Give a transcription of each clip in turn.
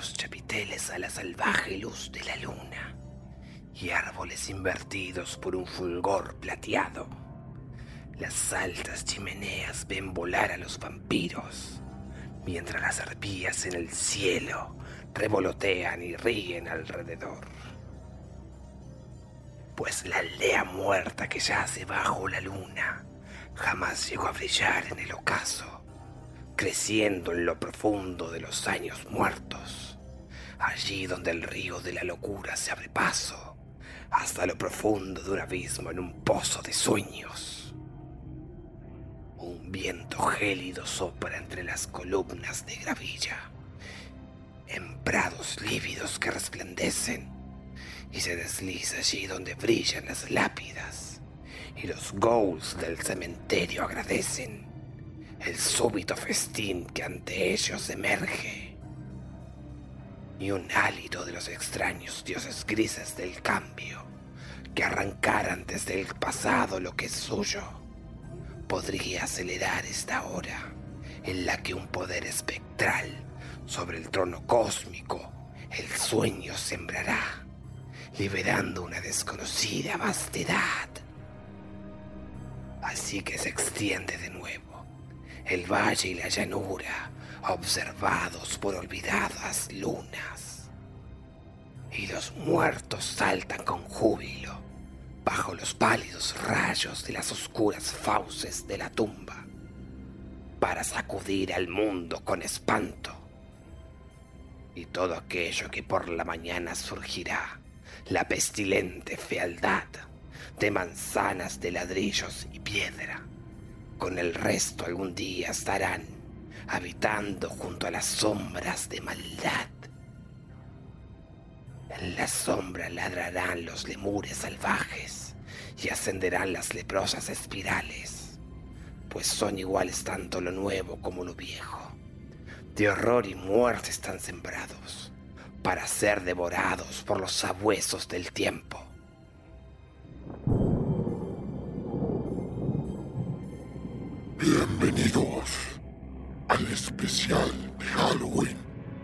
chapiteles a la salvaje luz de la luna y árboles invertidos por un fulgor plateado. Las altas chimeneas ven volar a los vampiros, mientras las arpías en el cielo revolotean y ríen alrededor. Pues la aldea muerta que yace bajo la luna jamás llegó a brillar en el ocaso, creciendo en lo profundo de los años muertos, allí donde el río de la locura se abre paso, hasta lo profundo de un abismo en un pozo de sueños. Un viento gélido sopra entre las columnas de gravilla, en prados lívidos que resplandecen, y se desliza allí donde brillan las lápidas y los ghouls del cementerio agradecen el súbito festín que ante ellos emerge. Y un hálito de los extraños dioses grises del cambio que arrancaran desde el pasado lo que es suyo, podría acelerar esta hora en la que un poder espectral sobre el trono cósmico el sueño sembrará, liberando una desconocida vastedad Así que se extiende de nuevo el valle y la llanura, observados por olvidadas lunas. Y los muertos saltan con júbilo bajo los pálidos rayos de las oscuras fauces de la tumba, para sacudir al mundo con espanto. Y todo aquello que por la mañana surgirá, la pestilente fealdad de manzanas de ladrillos y piedra. Con el resto algún día estarán habitando junto a las sombras de maldad. En la sombra ladrarán los lemures salvajes y ascenderán las leprosas espirales, pues son iguales tanto lo nuevo como lo viejo. De horror y muerte están sembrados para ser devorados por los sabuesos del tiempo. Bienvenidos al especial de Halloween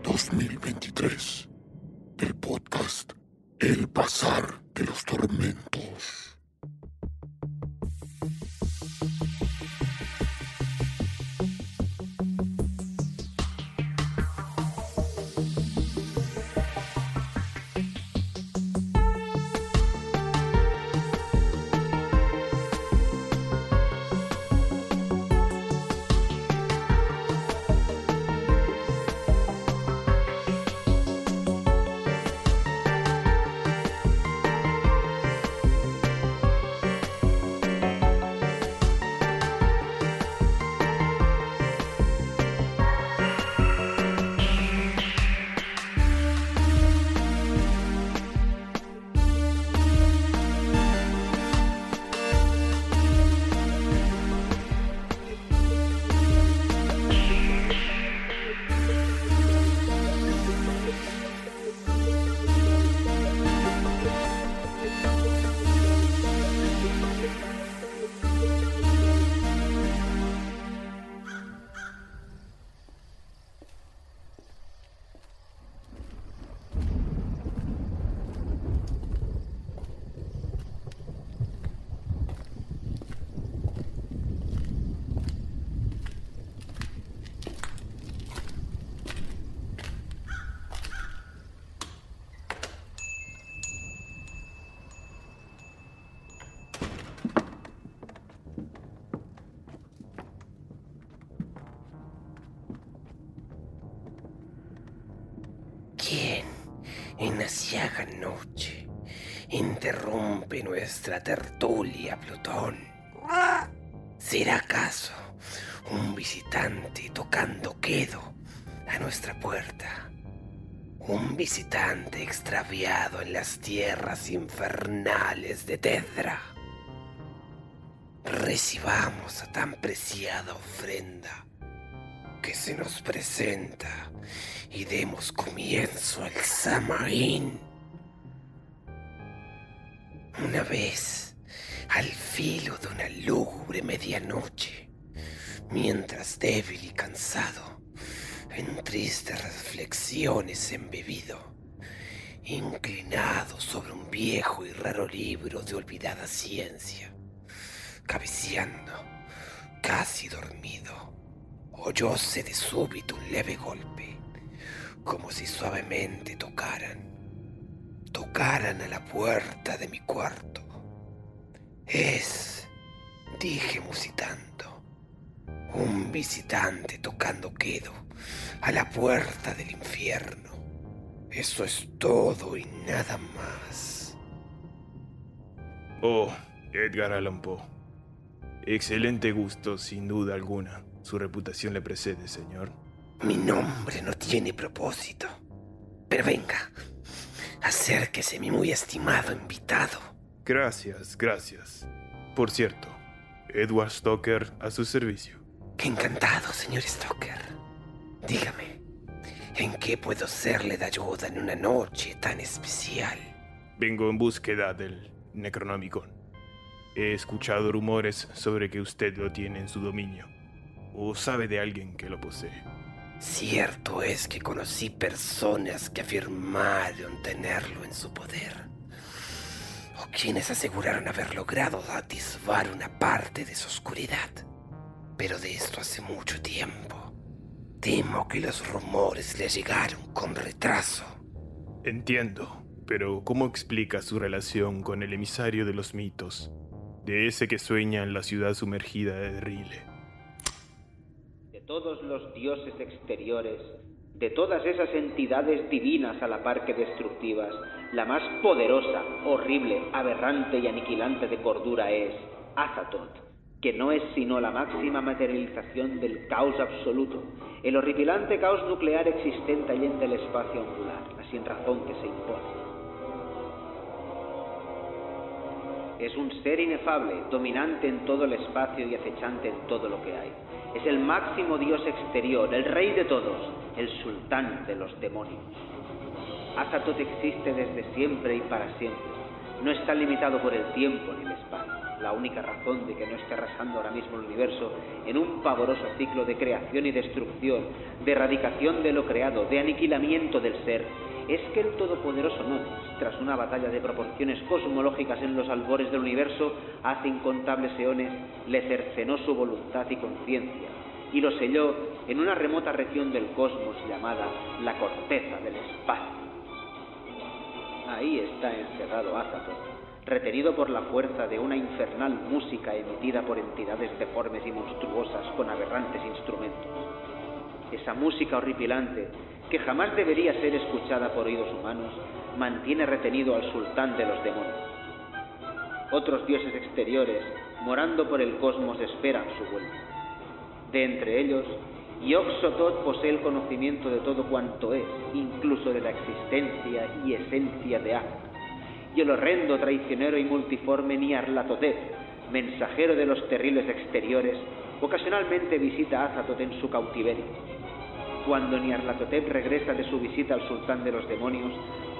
2023 del podcast El Pasar de los Tormentos. Nuestra tertulia, Plutón? ¿Será acaso un visitante tocando quedo a nuestra puerta? Un visitante extraviado en las tierras infernales de Tedra. Recibamos a tan preciada ofrenda que se nos presenta y demos comienzo al Samaín. Una vez, al filo de una lúgubre medianoche, mientras débil y cansado, en tristes reflexiones embebido, inclinado sobre un viejo y raro libro de olvidada ciencia, cabeceando, casi dormido, oyóse de súbito un leve golpe, como si suavemente tocaran, tocaran a la puerta de mi cuarto. Es, dije musitando, un visitante tocando quedo a la puerta del infierno. Eso es todo y nada más. Oh, Edgar Allan Poe. Excelente gusto, sin duda alguna. Su reputación le precede, señor. Mi nombre no tiene propósito. Pero venga, acérquese, mi muy estimado invitado. Gracias, gracias. Por cierto, Edward Stoker a su servicio. Encantado, señor Stoker. Dígame, ¿en qué puedo serle de ayuda en una noche tan especial? Vengo en búsqueda del Necronomicon. He escuchado rumores sobre que usted lo tiene en su dominio. ¿O sabe de alguien que lo posee? Cierto es que conocí personas que afirmaron tenerlo en su poder. O quienes aseguraron haber logrado atisbar una parte de su oscuridad. Pero de esto hace mucho tiempo. Temo que los rumores le llegaron con retraso. Entiendo, pero ¿cómo explica su relación con el emisario de los mitos? De ese que sueña en la ciudad sumergida de Rile. Todos los dioses exteriores, de todas esas entidades divinas a la par que destructivas, la más poderosa, horrible, aberrante y aniquilante de cordura es Azatoth que no es sino la máxima materialización del caos absoluto, el horripilante caos nuclear existente allí en el espacio angular, la sin razón que se impone. Es un ser inefable, dominante en todo el espacio y acechante en todo lo que hay. Es el máximo dios exterior, el rey de todos, el sultán de los demonios. Azatoth existe desde siempre y para siempre. No está limitado por el tiempo ni el espacio la única razón de que no esté arrasando ahora mismo el universo en un pavoroso ciclo de creación y destrucción, de erradicación de lo creado, de aniquilamiento del ser, es que el Todopoderoso no, tras una batalla de proporciones cosmológicas en los albores del universo, hace incontables eones, le cercenó su voluntad y conciencia, y lo selló en una remota región del cosmos llamada la corteza del espacio. Ahí está encerrado Azatoth, retenido por la fuerza de una infernal música emitida por entidades deformes y monstruosas con aberrantes instrumentos. Esa música horripilante, que jamás debería ser escuchada por oídos humanos, mantiene retenido al sultán de los demonios. Otros dioses exteriores, morando por el cosmos, esperan su vuelta. De entre ellos, Yog-Sothoth posee el conocimiento de todo cuanto es, incluso de la existencia y esencia de Ak y el horrendo, traicionero y multiforme Niarlatotep, mensajero de los terribles exteriores, ocasionalmente visita a Azatoth en su cautiverio. Cuando Niarlatotep regresa de su visita al sultán de los demonios,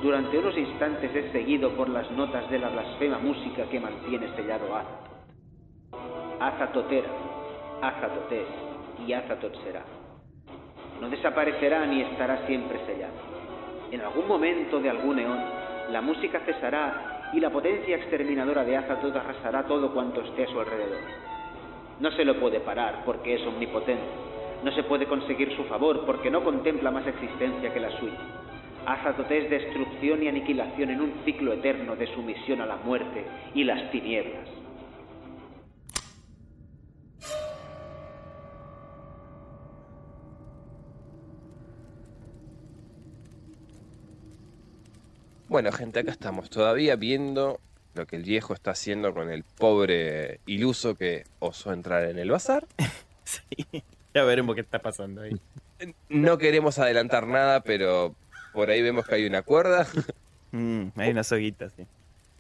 durante unos instantes es seguido por las notas de la blasfema música que mantiene sellado a Azatoth. Azatoth era, Azatoth es y Azatoth será. No desaparecerá ni estará siempre sellado. En algún momento de algún eón, la música cesará y la potencia exterminadora de Azatoth arrasará todo cuanto esté a su alrededor. No se lo puede parar porque es omnipotente. No se puede conseguir su favor porque no contempla más existencia que la suya. Azatoth es destrucción y aniquilación en un ciclo eterno de sumisión a la muerte y las tinieblas. Bueno, gente, acá estamos todavía viendo lo que el viejo está haciendo con el pobre iluso que osó entrar en el bazar. sí, ya veremos qué está pasando ahí. No queremos adelantar nada, pero por ahí vemos que hay una cuerda. Mm, hay una soguita, sí.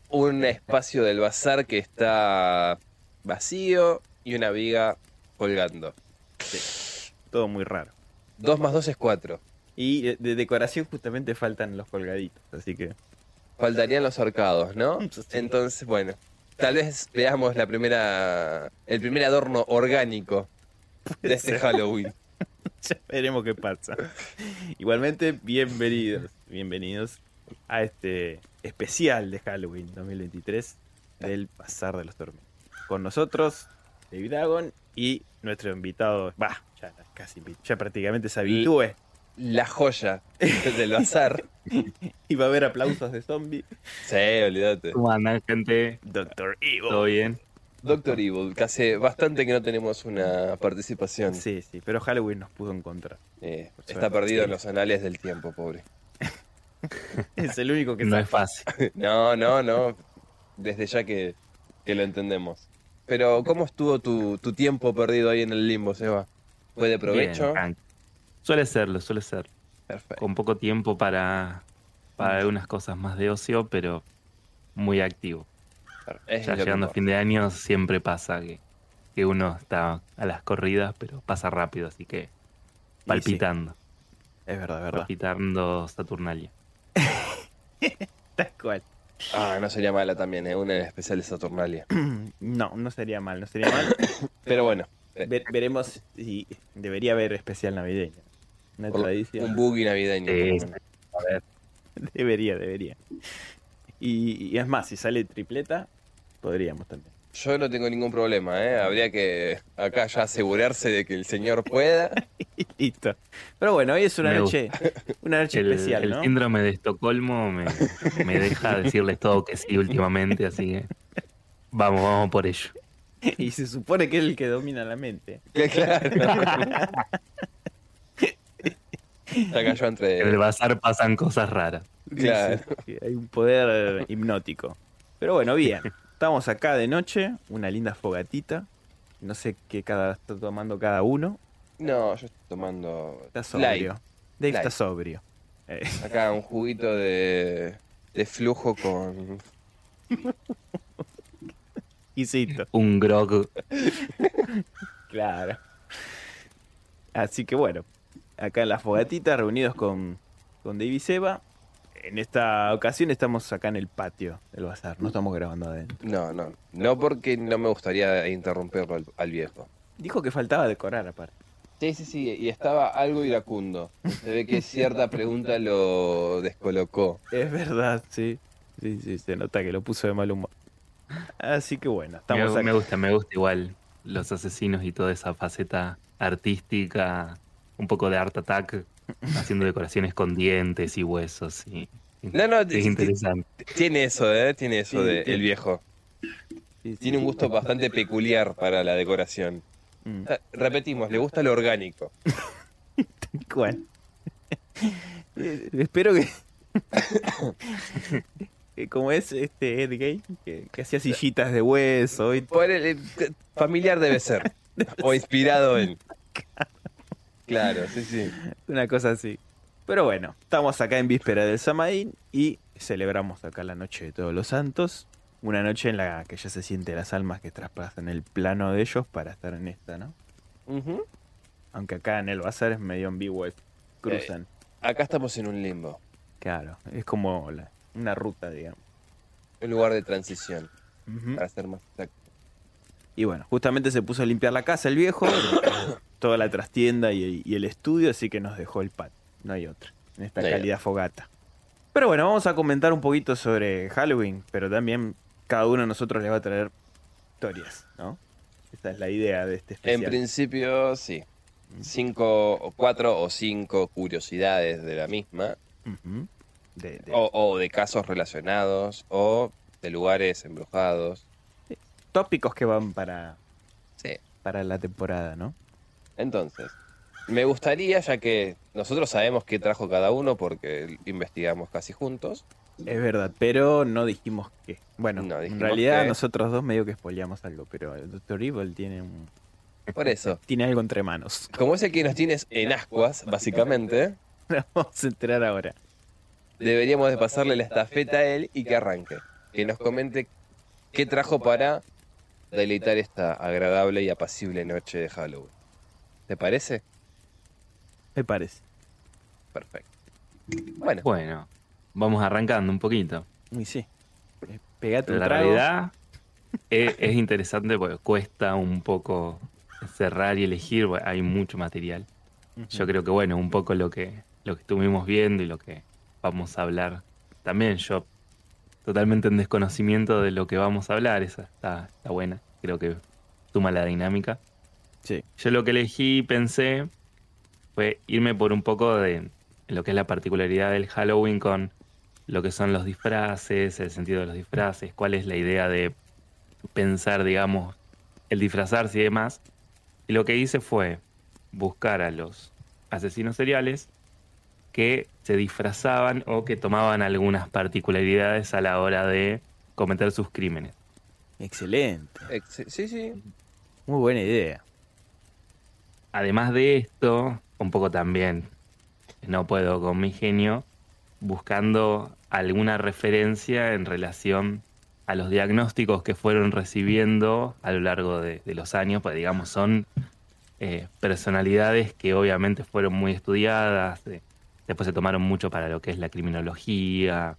Un espacio del bazar que está vacío y una viga colgando. Sí, todo muy raro. Dos más dos es cuatro. Y de decoración justamente faltan los colgaditos, así que... Faltarían los arcados, ¿no? Entonces, bueno, tal vez veamos la primera, el primer adorno orgánico de este Halloween. ya veremos qué pasa. Igualmente, bienvenidos, bienvenidos a este especial de Halloween 2023 del Pasar de los Tormentos. Con nosotros, David Dragon y nuestro invitado, va, ya casi, ya prácticamente se habitúe. La joya del bazar. Y va a haber aplausos de zombie. Sí, olvídate. ¿Cómo andan, gente? Doctor Evil. ¿Todo bien? Doctor Evil, que hace bastante que no tenemos una participación. Sí, sí, pero Halloween nos pudo encontrar. Eh, está perdido en los anales del tiempo, pobre. Es el único que No sabe. es fácil. No, no, no. Desde ya que, que lo entendemos. Pero, ¿cómo estuvo tu, tu tiempo perdido ahí en el limbo, Seba? ¿Fue de provecho? Bien, suele serlo, suele ser. Perfecto. Con poco tiempo para, para algunas cosas más de ocio, pero muy activo. Es Ya llegando a fin de año siempre pasa que, que uno está a las corridas, pero pasa rápido, así que palpitando, Es verdad, es verdad. palpitando Saturnalia. Tal cual. Ah, no sería mala también, ¿eh? Una especial de Saturnalia. No, no sería mal, no sería mal. Pero bueno, Ver- veremos si debería haber especial navideño. Una por- tradición. un buggy navideño. Sí. A ver, Debería, debería. Y, y es más, si sale tripleta, podríamos también. Yo no tengo ningún problema, ¿eh? Habría que acá ya asegurarse de que el señor pueda. Y listo. Pero bueno, hoy es una Me noche, una noche el, especial, el ¿no? síndrome de Estocolmo me, me deja decirles todo que sí últimamente, así que vamos, vamos por ello. Y se supone que es el que domina la mente. Claro. Acá yo entre. En el bazar pasan cosas raras. Claro. Sí, Hay un poder hipnótico. Pero bueno, bien. Estamos acá de noche, una linda fogatita. No sé qué cada, está tomando cada uno. No, yo estoy tomando. Está sobrio. light. Dave Light. está sobrio. Eh, Acá un juguito de, de flujo con. Isito. Un grog Claro. Así que bueno, acá en la fogatita, reunidos con, con Dave y Seba. En esta ocasión estamos acá en el patio del bazar, no estamos grabando adentro. No, no. No porque no me gustaría interrumpirlo al, al viejo. Dijo que faltaba decorar aparte. Sí, sí, sí. Y estaba algo iracundo. Se ve que cierta pregunta lo descolocó. Es verdad, sí. Sí, sí, se nota que lo puso de mal humor. Así que bueno, estamos me, me acá. gusta, me gusta igual los asesinos y toda esa faceta artística, un poco de art attack, haciendo decoraciones con dientes y huesos. Y, No, no, es interesante. Tiene eso, ¿eh? Tiene eso Sí, de tiene. el viejo. Sí, sí. Tiene un gusto bastante peculiar para la decoración. Mm, Eh, Repetimos, le gusta lo orgánico. tal cual. Eh, Espero que. que como es este Ed Gay, que, que hacía sillitas de hueso y Por el- el- familiar debe ser. O inspirado en. Claro, sí, sí. una cosa así. Pero bueno, estamos acá en víspera del Samaín y celebramos acá la noche de todos los santos. Una noche en la que ya se siente las almas que traspasan el plano de ellos para estar en esta, ¿no? Ujú. Aunque acá en el bazar es medio ambiguo, es- cruzan. Acá estamos en un limbo. Claro, es como la- una ruta, digamos. Un lugar de transición, para ser más exacto. Y bueno, justamente se puso a limpiar la casa el viejo, toda la trastienda y, y el estudio, así que nos dejó el pat. No hay otra, en esta No cálida fogata. Pero bueno, vamos a comentar un poquito sobre Halloween, pero también cada uno de nosotros les va a traer historias, ¿no? Esta es la idea de este En especial. principio, sí. Cinco o cuatro o cinco curiosidades de la misma. Ujú. De- de- O, o de casos relacionados. O de lugares embrujados. Tópicos que van para, Sí. para la temporada, ¿no? Entonces, me gustaría, ya que nosotros sabemos qué trajo cada uno porque investigamos casi juntos. Es verdad, pero no dijimos qué. Bueno, No en realidad nosotros dos medio que spoileamos algo, pero el Dr. Evil tiene un, Por eso, tiene algo entre manos. como es el que nos tienes en ascuas, básicamente, Nos vamos a enterar ahora. deberíamos de pasarle la estafeta a él y que arranque. Que nos comente qué trajo para deleitar esta agradable y apacible noche de Halloween. ¿Te parece? Me parece. Perfecto. Bueno, Bueno, vamos arrancando un poquito. Uy, sí. Eh, Pegate un La trago. realidad es, es interesante porque cuesta un poco cerrar y elegir, hay mucho material. Yo creo que, bueno, un poco lo que, lo que estuvimos viendo y lo que vamos a hablar. También yo, totalmente en desconocimiento de lo que vamos a hablar, esa está, está buena. Creo que suma la dinámica. Sí. Yo lo que elegí, pensé, fue irme por un poco de lo que es la particularidad del Halloween con lo que son los disfraces, el sentido de los disfraces, cuál es la idea de pensar, digamos, el disfrazarse y demás. Y lo que hice fue buscar a los asesinos seriales que se disfrazaban o que tomaban algunas particularidades a la hora de cometer sus crímenes. Excelente. Ex- sí, sí. Muy buena idea. Además de esto, un poco también, no puedo con mi genio, buscando alguna referencia en relación a los diagnósticos que fueron recibiendo a lo largo de, los años, pues digamos son eh, personalidades que obviamente fueron muy estudiadas, eh, después se tomaron mucho para lo que es la criminología,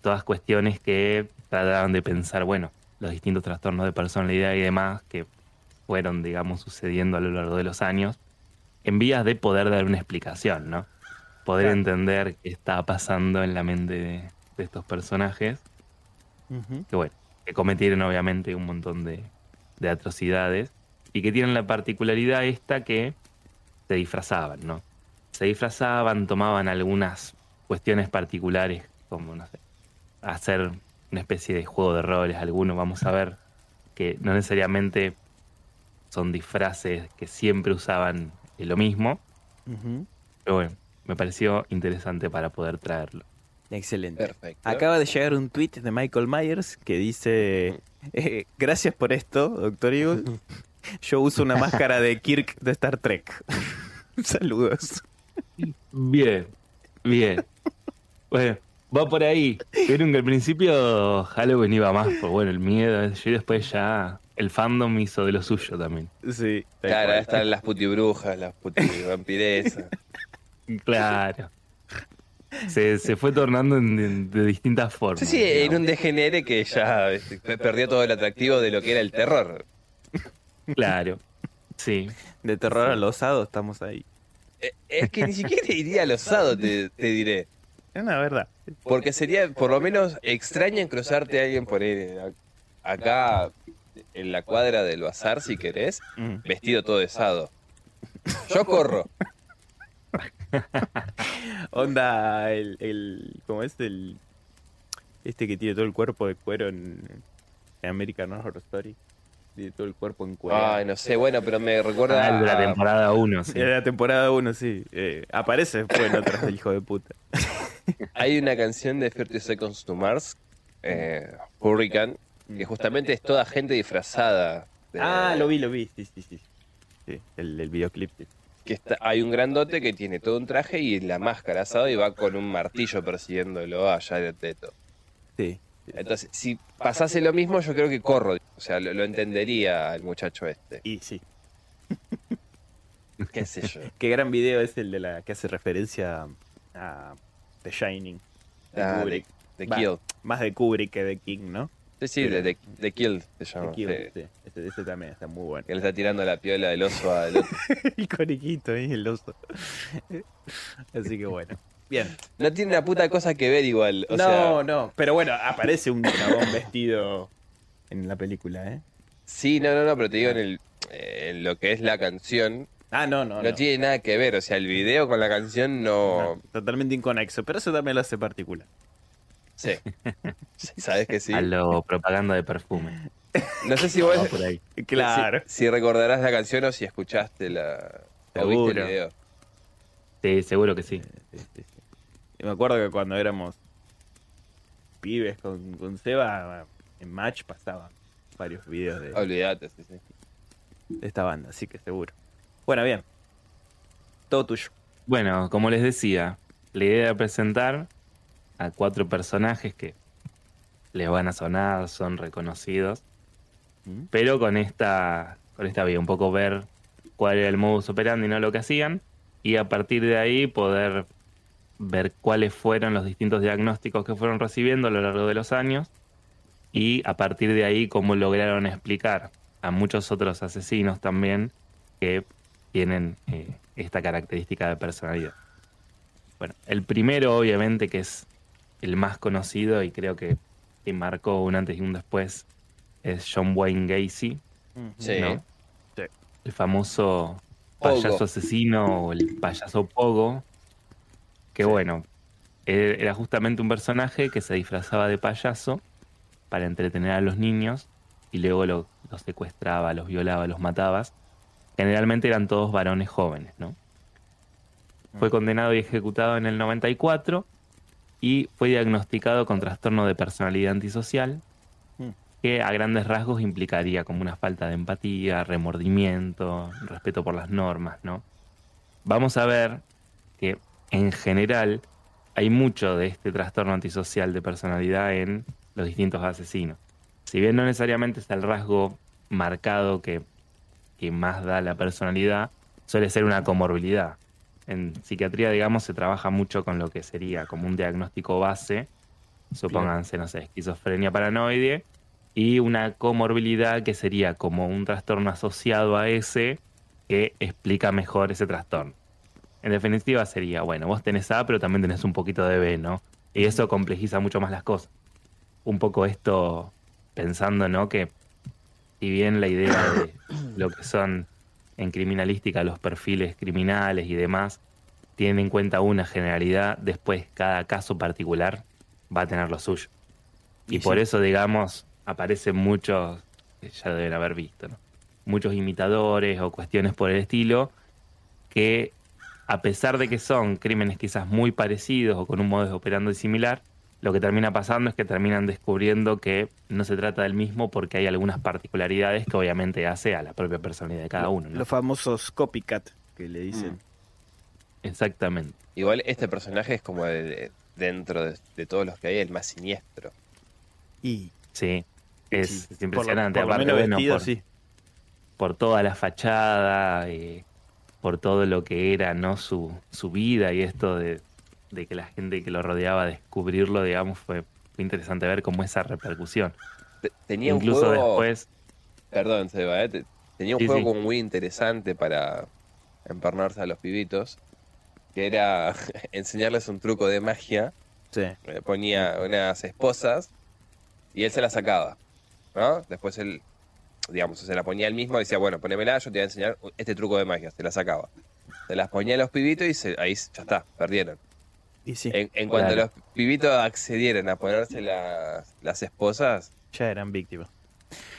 todas cuestiones que trataban de pensar, bueno, los distintos trastornos de personalidad y demás que fueron, digamos, sucediendo a lo largo de los años, en vías de poder dar una explicación, ¿no? Poder Claro. entender qué está pasando en la mente de, de estos personajes, que bueno, que cometieron obviamente un montón de, de atrocidades y que tienen la particularidad esta que se disfrazaban, ¿no? Se disfrazaban, tomaban algunas cuestiones particulares, como, no sé, hacer una especie de juego de roles, algunos, vamos a ver, que no necesariamente son disfraces que siempre usaban lo mismo, pero bueno, me pareció interesante para poder traerlo. Excelente. Perfecto. Acaba de llegar un tweet de Michael Myers que dice: eh, Gracias por esto, Doctor Evil. Yo uso una máscara de Kirk de Star Trek. Saludos. Bien, bien. Bueno, va por ahí. Vieron que al principio Halloween iba más por bueno, el miedo, yo y después ya el fandom hizo de lo suyo también. Sí. Claro, ahí están las putibrujas, las putivampiresas. Claro. Se, se fue tornando en- en- de distintas formas. Sí, sí, en un degenere que ya este, perdió todo el atractivo de lo que era el terror. Claro. Sí. De terror al osado estamos ahí. Eh, Es que ni siquiera iría al osado, te, te diré. Es una verdad. Porque sería por lo menos extraño cruzarte a alguien por ahí, a- acá en la cuadra del bazar, si querés, Mm. vestido todo de sado. Yo corro. Onda, el, el. ¿Cómo es? El. Este que tiene todo el cuerpo de cuero en, en American Horror Story. Tiene todo el cuerpo en cuero. Ay, no sé, bueno, pero me recuerda Ah, de la a- temporada 1, sí. La temporada 1, sí. Eh, aparece después en otras del hijo de puta. Hay una canción de 30 Seconds to Mars, eh, Hurricane, que justamente es toda gente disfrazada. de- Ah, lo vi, lo vi. Sí, sí, sí. Sí, el, el videoclip. sí. Que está, hay un grandote que tiene todo un traje y la máscara asado y va con un martillo persiguiéndolo allá de teto. Sí. Entonces, si pasase lo mismo, yo creo que corro. O sea, lo, lo entendería el muchacho este. Y sí. ¿Qué sé yo? Qué gran video es el de la que hace referencia a The Shining. de Ah, Kubrick. de Kill. Más de Kubrick que de King, ¿no? Sí, sí, de, de, de Kill se llama. Kill, sí. sí. Ese, ese también está muy bueno. Que le está tirando la piola del oso al otro. el coriquito ahí, el oso. Así que bueno. Bien. No tiene una puta cosa que ver igual. O no, sea, no. Pero bueno, aparece un chabón vestido en la película, ¿eh? sí, no, no, no, pero te digo en, el, eh, en lo que es la canción, Ah, no, no. no, no. tiene nada que ver. O sea, el video con la canción no. No, totalmente inconexo, pero eso también lo hace particular. Sí. Sí, ¿Sabes que sí? A lo propaganda de perfume. No sé si vos. Por ahí. Claro. Si, si recordarás la canción o si escuchaste la. O viste Seguro. el video. Sí, seguro que sí. Sí, sí, sí. Y me acuerdo que cuando éramos pibes con, con Seba, en Match pasaban varios videos de, Olvídate, sí, sí. de esta banda, así que seguro. Bueno, bien. Todo tuyo. Bueno, como les decía, la idea era presentar a cuatro personajes que les van a sonar, son reconocidos, ¿Mm? pero con esta, con esta vía, un poco ver cuál era el modus operandi, no lo que hacían, y a partir de ahí poder ver cuáles fueron los distintos diagnósticos que fueron recibiendo a lo largo de los años, y a partir de ahí cómo lograron explicar a muchos otros asesinos también que tienen eh, esta característica de personalidad. Bueno, el primero obviamente que es el más conocido y creo que, que marcó un antes y un después es John Wayne Gacy, Sí. ¿no? Sí. el famoso Pogo. payaso asesino o el payaso Pogo, que bueno, era justamente un personaje que se disfrazaba de payaso para entretener a los niños y luego lo- los secuestraba, los violaba, los mataba. Generalmente eran todos varones jóvenes, ¿no? Fue condenado y ejecutado en el 94 y fue diagnosticado con trastorno de personalidad antisocial, Mm. que a grandes rasgos implicaría como una falta de empatía, remordimiento, respeto por las normas, ¿no? Vamos a ver que en general hay mucho de este trastorno antisocial de personalidad en los distintos asesinos. Si bien no necesariamente es el rasgo marcado que, que más da la personalidad, suele ser una comorbilidad. En psiquiatría, digamos, se trabaja mucho con lo que sería como un diagnóstico base, supónganse, no sé, esquizofrenia paranoide, y una comorbilidad que sería como un trastorno asociado a ese que explica mejor ese trastorno. En definitiva sería, bueno, vos tenés A, pero también tenés un poquito de B, ¿no? Y eso complejiza mucho más las cosas. Un poco esto pensando, ¿no? Que si bien la idea de lo que son en criminalística los perfiles criminales y demás tienen en cuenta una generalidad, después cada caso particular va a tener lo suyo. Y, Y por sí. eso, digamos, aparecen muchos, que ya deben haber visto, ¿no? Muchos imitadores o cuestiones por el estilo que, a pesar de que son crímenes quizás muy parecidos o con un modo de operando similar, lo que termina pasando es que terminan descubriendo que no se trata del mismo porque hay algunas particularidades que obviamente hace a la propia personalidad de cada uno. ¿no? Los famosos copycat que le dicen. Exactamente. Igual este personaje es como el- dentro de, de todos los que hay el más siniestro. Y Sí, es, sí, es por lo- impresionante. por lo Aparte, menos bueno, vestido, por, sí. por toda la fachada, eh, por todo lo que era no su, su vida y esto de, de que la gente que lo rodeaba descubrirlo, digamos, fue, fue interesante ver cómo esa repercusión. Te- Tenía un Incluso juego... después, Perdón, Seba, ¿eh? Te- tenía un Sí, juego sí. muy interesante para empernarse a los pibitos, que era enseñarles un truco de magia. Sí. Le ponía unas esposas y él se las sacaba, ¿no? Después él, digamos, se la ponía él mismo y decía, bueno, ponémela, yo te voy a enseñar este truco de magia. Se la sacaba. Se las ponía a los pibitos y se- ahí ya está, perdieron. Y sí, En, en cuanto los pibitos accedieron a ponerse las, las esposas, ya eran víctimas.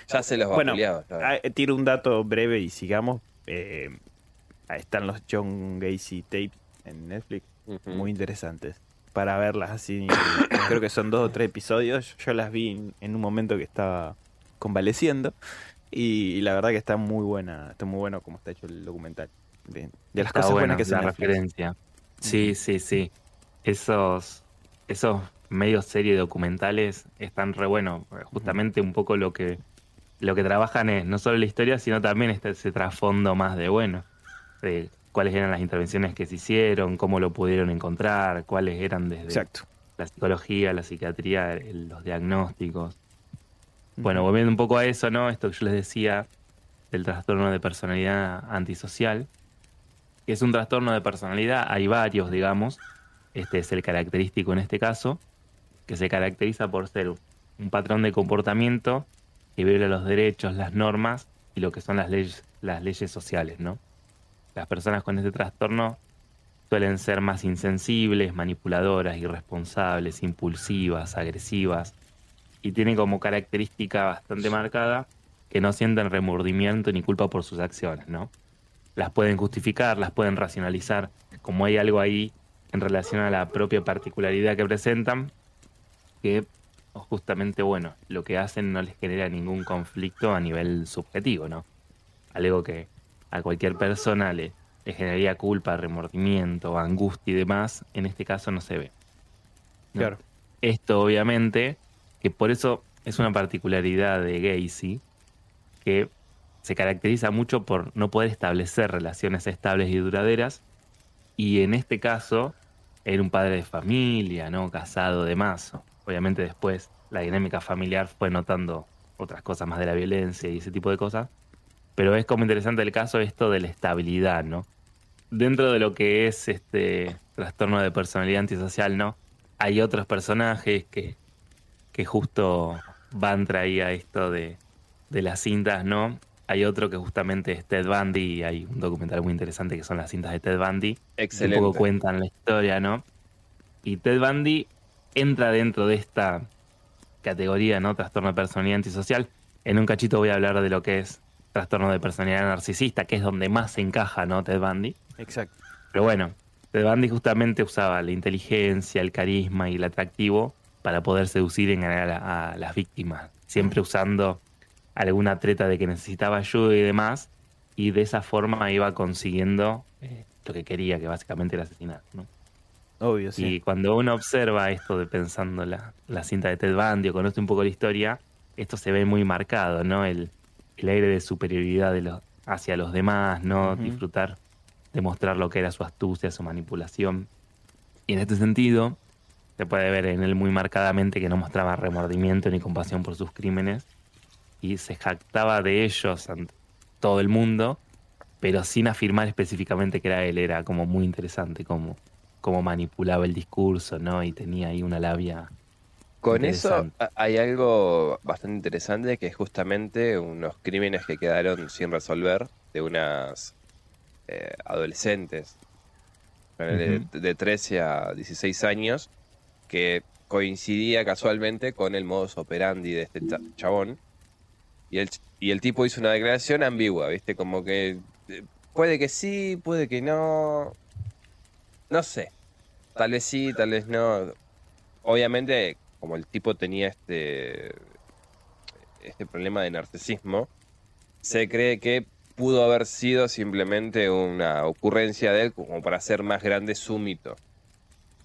ya se los Bueno. Ah, tiro un dato breve y sigamos. Eh, ahí están los John Gacy tapes en Netflix, muy interesantes. Para verlas así, creo que son dos o tres episodios. Yo las vi en, en un momento que estaba convaleciendo y, la verdad que está muy buena, está muy bueno como está hecho el documental. De, de las está cosas buena buenas que la se Netflix. referencia. Sí, sí, sí. Esos, esos medios serie documentales están re buenos. Justamente un poco lo que, lo que trabajan es no solo la historia, sino también este, ese trasfondo más de bueno. De cuáles eran las intervenciones que se hicieron, cómo lo pudieron encontrar, cuáles eran desde Exacto. la psicología, la psiquiatría, el- los diagnósticos. Bueno, volviendo un poco a eso, ¿no? Esto que yo les decía del trastorno de personalidad antisocial, que es un trastorno de personalidad, hay varios, digamos. Este es el característico en este caso, que se caracteriza por ser un patrón de comportamiento que viola los derechos, las normas y lo que son las leyes, las leyes sociales, ¿no? Las personas con este trastorno suelen ser más insensibles, manipuladoras, irresponsables, impulsivas, agresivas y tienen como característica bastante marcada que no sienten remordimiento ni culpa por sus acciones, ¿no? Las pueden justificar, las pueden racionalizar, como hay algo ahí en relación a la propia particularidad que presentan, que justamente, bueno, lo que hacen no les genera ningún conflicto a nivel subjetivo, ¿no? Algo que a cualquier persona le, le generaría culpa, remordimiento, angustia y demás, en este caso no se ve. ¿no? Claro. Esto obviamente, que por eso es una particularidad de Gacy, que se caracteriza mucho por no poder establecer relaciones estables y duraderas, y en este caso era un padre de familia, ¿no? Casado, demás. Obviamente después la dinámica familiar fue notando otras cosas más de la violencia y ese tipo de cosas, pero es como interesante el caso esto de la estabilidad, ¿no? dentro de lo que es este trastorno de personalidad antisocial, ¿no? Hay otros personajes que, que justo van traía esto de, de las cintas, ¿no? Hay otro que justamente es Ted Bundy, y hay un documental muy interesante que son las cintas de Ted Bundy. Excelente. Un poco cuentan la historia, ¿no? Y Ted Bundy entra dentro de esta categoría, ¿no? Trastorno de personalidad antisocial. En un cachito voy a hablar de lo que es trastorno de personalidad narcisista, que es donde más se encaja, ¿no? Ted Bundy. Exacto. Pero bueno, Ted Bundy justamente usaba la inteligencia, el carisma y el atractivo para poder seducir y engañar a, a las víctimas. Siempre usando alguna treta de que necesitaba ayuda y demás. Y de esa forma iba consiguiendo eh, lo que quería, que básicamente era asesinar, ¿no? Obvio, sí. Y cuando uno observa esto de pensando la, la cinta de Ted Bundy o conoce un poco la historia, esto se ve muy marcado, ¿no? El, el aire de superioridad de los, hacia los demás, ¿no? Ujú. Disfrutar, demostrar lo que era su astucia, su manipulación. Y en este sentido, se puede ver en él muy marcadamente que no mostraba remordimiento ni compasión por sus crímenes y se jactaba de ellos ante todo el mundo, pero sin afirmar específicamente que era él. Era como muy interesante cómo, cómo manipulaba el discurso, ¿no? Y tenía ahí una labia. Con eso hay algo bastante interesante que es justamente unos crímenes que quedaron sin resolver de unas eh, adolescentes Ujú. de 13 a 16 años que coincidía casualmente con el modus operandi de este cha- chabón y el, y el tipo hizo una declaración ambigua, ¿viste? Como que eh, puede que sí, puede que no, no sé, tal vez sí, tal vez no obviamente, como el tipo tenía este, este problema de narcisismo, se cree que pudo haber sido simplemente una ocurrencia de él como para hacer más grande su mito.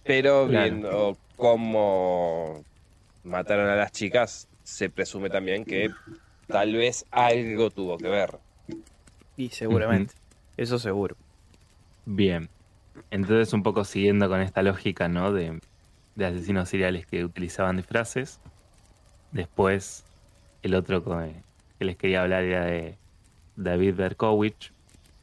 Pero Claro. viendo cómo mataron a las chicas, se presume también que tal vez algo tuvo que ver. Y seguramente. Eso seguro. Bien. Entonces, un poco siguiendo con esta lógica, ¿no? De, de asesinos seriales que utilizaban disfraces. Después, el otro que les quería hablar era de David Berkowitz,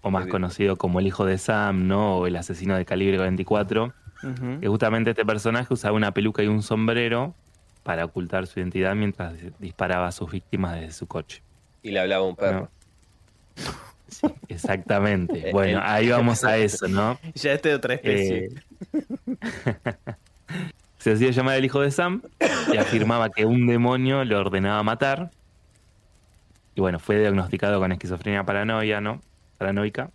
o más David. conocido como el hijo de Sam, ¿no? O el asesino de calibre 24. Ujú. Que justamente este personaje usaba una peluca y un sombrero para ocultar su identidad mientras disparaba a sus víctimas desde su coche. Y le hablaba a un perro. Sí, exactamente. Bueno, ahí vamos a eso, ¿no? Ya este de otra especie. Eh, se hacía llamar el hijo de Sam y afirmaba que un demonio lo ordenaba matar. Y bueno, fue diagnosticado con esquizofrenia paranoia, ¿no? Paranoica,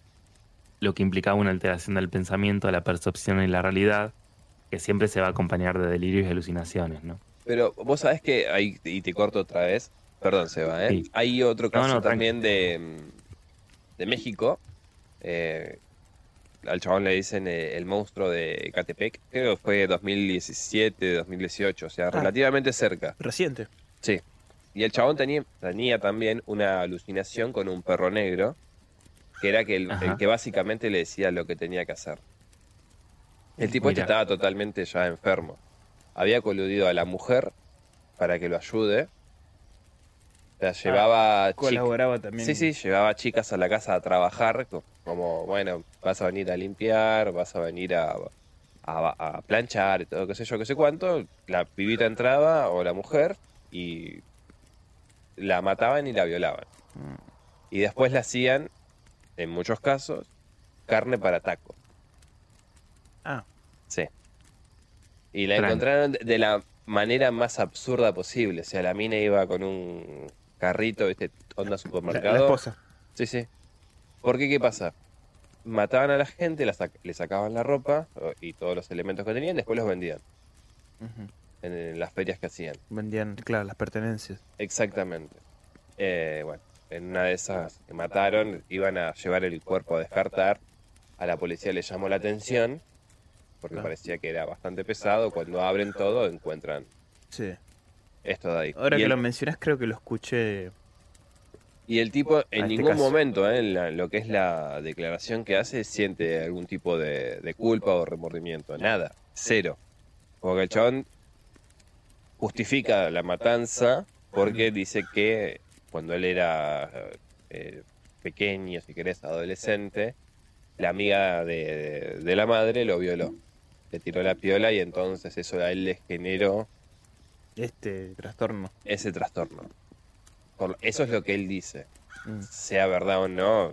lo que implicaba una alteración del pensamiento, la percepción y la realidad, que siempre se va a acompañar de delirios y alucinaciones, ¿no? Pero vos sabés que, ahí, y te corto otra vez, perdón Seba, ¿eh? Sí. hay otro caso no, también de, de México, eh, al chabón le dicen eh, el monstruo de Catepec, creo que fue 2017, 2018, o sea, relativamente cerca. Reciente. Sí. Y el chabón tenía, tenía también una alucinación con un perro negro, que era que el que básicamente le decía lo que tenía que hacer. El tipo este Mira. estaba totalmente ya enfermo. Había coludido a la mujer para que lo ayude. La llevaba chic- Colaboraba también. Sí, sí, llevaba chicas a la casa a trabajar, co- como, bueno, vas a venir a limpiar, vas a venir a, a, a planchar y todo, qué sé yo, qué sé cuánto. La pibita entraba, o la mujer, y la mataban y la violaban. Y después la hacían, en muchos casos, carne para taco. Ah, Sí. Y la encontraron de- la manera más absurda posible. O sea, la mina iba con un carrito, ¿viste? Onda la, supermercado. la esposa. Sí, sí. ¿Por qué? ¿Qué pasa? Mataban a la gente, la sac- le sacaban la ropa y todos los elementos que tenían, después los vendían en las ferias que hacían. Vendían, claro, las pertenencias. Exactamente. Eh, bueno, en una de esas que mataron, iban a llevar el cuerpo a descartar. A la policía le llamó la atención porque Claro. parecía que era bastante pesado. Cuando abren todo, encuentran Sí. esto de ahí. Ahora y que el, lo mencionas, creo que lo escuché. y el tipo en este ningún caso. momento, eh, en la- lo que es la declaración que hace, siente algún tipo de, de culpa o remordimiento. Nada. Cero. Porque el chabón justifica la matanza porque dice que cuando él era eh, pequeño, si querés, adolescente, la amiga de, de la madre lo violó. Le tiró la piola y entonces eso a él le generó Este trastorno. ese trastorno. Por- eso es lo que él dice. Mm. Sea verdad o no,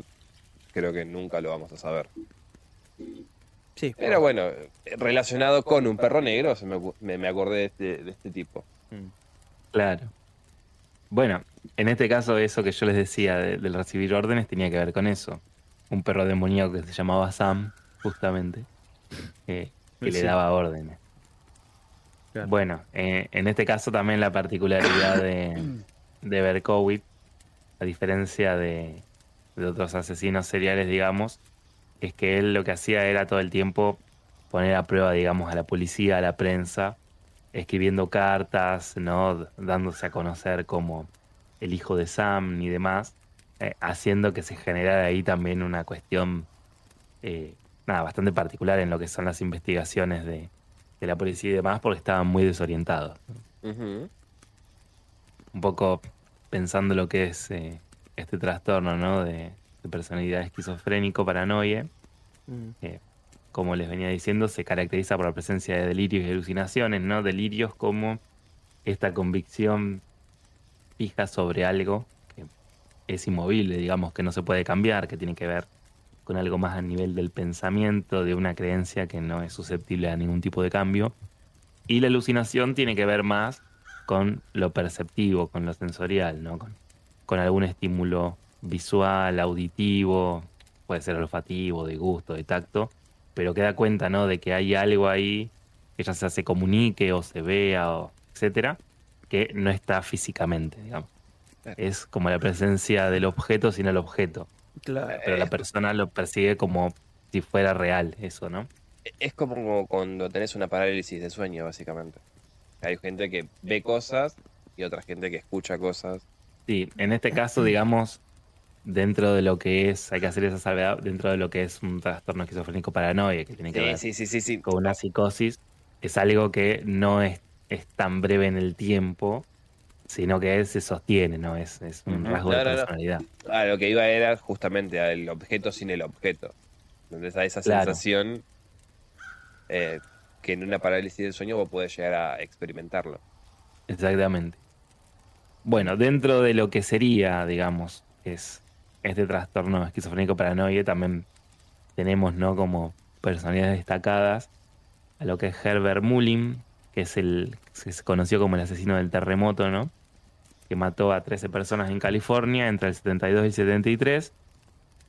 creo que nunca lo vamos a saber. Sí, Pero bueno, relacionado con un perro negro, se me, me, me acordé de este, de este tipo. Mm. Claro. Bueno, en este caso eso que yo les decía de- del recibir órdenes tenía que ver con eso. Un perro demoníaco que se llamaba Sam, justamente, que, le daba órdenes. Claro. Bueno, eh, en este caso también la particularidad de, de Berkowitz, a diferencia de, de otros asesinos seriales, digamos, es que él lo que hacía era todo el tiempo poner a prueba, digamos, a la policía, a la prensa, escribiendo cartas, ¿no? dándose a conocer como el hijo de Sam y demás, eh, haciendo que se generara ahí también una cuestión eh, nada, bastante particular en lo que son las investigaciones de, de la policía y demás, porque estaban muy desorientados. Un poco pensando lo que es eh, este trastorno ¿no? de, de personalidad esquizofrénico, paranoia, eh, como les venía diciendo, se caracteriza por la presencia de delirios y alucinaciones, ¿no? Delirios como esta convicción fija sobre algo que es inmovible, digamos, que no se puede cambiar, que tiene que ver con algo más a nivel del pensamiento, de una creencia que no es susceptible a ningún tipo de cambio. Y la alucinación tiene que ver más con lo perceptivo, con lo sensorial, ¿no? Con, con algún estímulo visual, auditivo, puede ser olfativo, de gusto, de tacto, pero que da cuenta, ¿no? De que hay algo ahí que ya sea se comunique o se vea, o etcétera, que no está físicamente, digamos. Claro. Es como la presencia del objeto sin el objeto, Claro. pero la persona lo percibe como si fuera real, eso, ¿no? Es como cuando tenés una parálisis de sueño, básicamente. Hay gente que ve cosas y otra gente que escucha cosas. Sí, en este caso, digamos, dentro de lo que es, hay que hacer esa salvedad, dentro de lo que es un trastorno esquizofrénico paranoia, que tiene que ver sí, sí, sí, sí. con una psicosis, es algo que no es, es tan breve en el tiempo, sino que se sostiene, ¿no? Es, es un rasgo No, de no, no. personalidad. Ah, lo que iba era justamente al objeto sin el objeto. Entonces a esa Claro. sensación eh, que en una parálisis del sueño vos podés llegar a experimentarlo. Exactamente. Bueno, dentro de lo que sería, digamos, es este trastorno esquizofrénico paranoide, también tenemos, ¿no? Como personalidades destacadas a lo que es Herbert Mullin, que es el que se conoció como el asesino del terremoto, ¿no? Que mató a 13 personas en California entre el 72 y el 73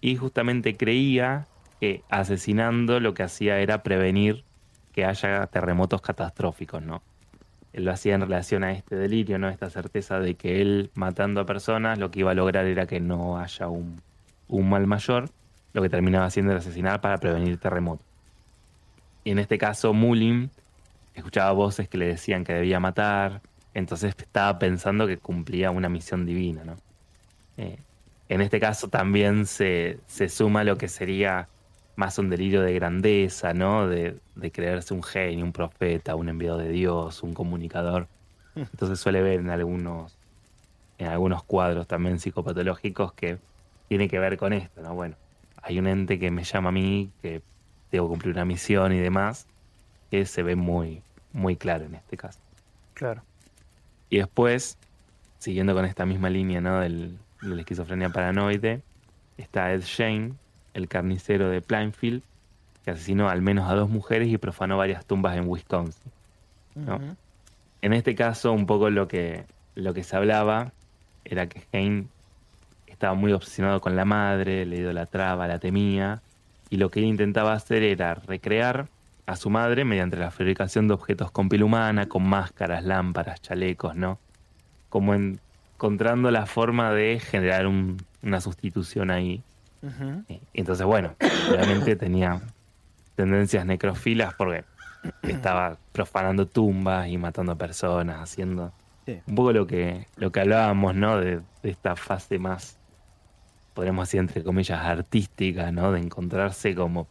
y justamente creía que asesinando lo que hacía era prevenir que haya terremotos catastróficos, ¿no? Él lo hacía en relación a este delirio, ¿no? Esta certeza de que él matando a personas lo que iba a lograr era que no haya un, un mal mayor, lo que terminaba haciendo era asesinar para prevenir terremotos. Y en este caso, Mullin escuchaba voces que le decían que debía matar, entonces estaba pensando que cumplía una misión divina, ¿no? Eh, en este caso también se, se suma lo que sería más un delirio de grandeza, ¿no? De, de creerse un genio, un profeta, un enviado de Dios, un comunicador. Entonces suele ver en algunos, en algunos cuadros también psicopatológicos que tiene que ver con esto, ¿no? Bueno, hay un ente que me llama a mí, que debo cumplir una misión y demás, que se ve muy, muy claro en este caso. Claro. Y después, siguiendo con esta misma línea ¿no? del, de la esquizofrenia paranoide, está Ed Shane, el carnicero de Plainfield, que asesinó al menos a dos mujeres y profanó varias tumbas en Wisconsin. ¿no? En este caso, un poco lo que, lo que se hablaba era que Shane estaba muy obsesionado con la madre, le idolatraba, la temía, y lo que él intentaba hacer era recrear a su madre mediante la fabricación de objetos con piel humana, con máscaras, lámparas, chalecos, ¿no? Como en- encontrando la forma de generar un- una sustitución ahí. Eh, Entonces, bueno, realmente tenía tendencias necrofilas porque estaba profanando tumbas y matando personas, haciendo Sí. un poco lo que, lo que hablábamos, ¿no? De, de esta fase más, podríamos decir, entre comillas, artística, ¿no? De encontrarse como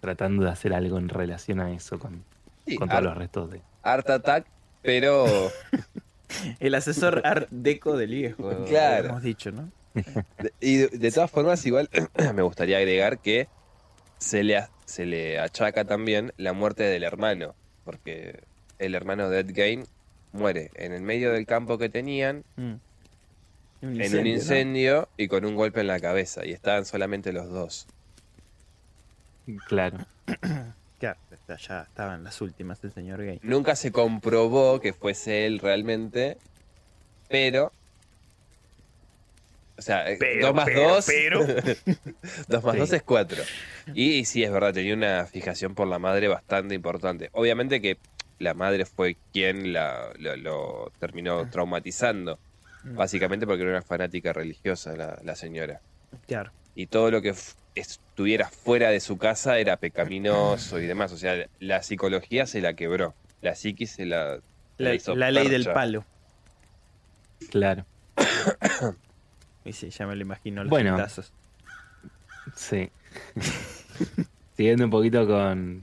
tratando de hacer algo en relación a eso con, Sí, con todos Art, los restos de... Art Attack, pero El asesor art deco del viejo. Claro. Hemos dicho, ¿no? de- y de, de todas formas igual me gustaría agregar que se le, se le achaca también la muerte del hermano, porque el hermano de Ed Gein muere en el medio del campo que tenían, Mm. Un en un ¿no? incendio y con un golpe en la cabeza, y estaban solamente los dos. Claro. Claro, está- ya estaban las últimas el señor Gay. Nunca se comprobó que fuese él realmente, pero... O sea, eh, Pero, dos más pero, dos... pero. dos más Sí. dos es cuatro. Y, y sí, es verdad, tenía una fijación por la madre bastante importante. Obviamente que la madre fue quien la, lo, lo terminó traumatizando. Mm. Básicamente porque era una fanática religiosa la, la señora. Claro. Y todo lo que estuviera fuera de su casa era pecaminoso y demás. O sea, la psicología se la quebró. La psiquis se la, La, hizo la ley del palo. Claro. Y sí, ya me lo imagino los Bueno. pintazos. Sí. Siguiendo un poquito con,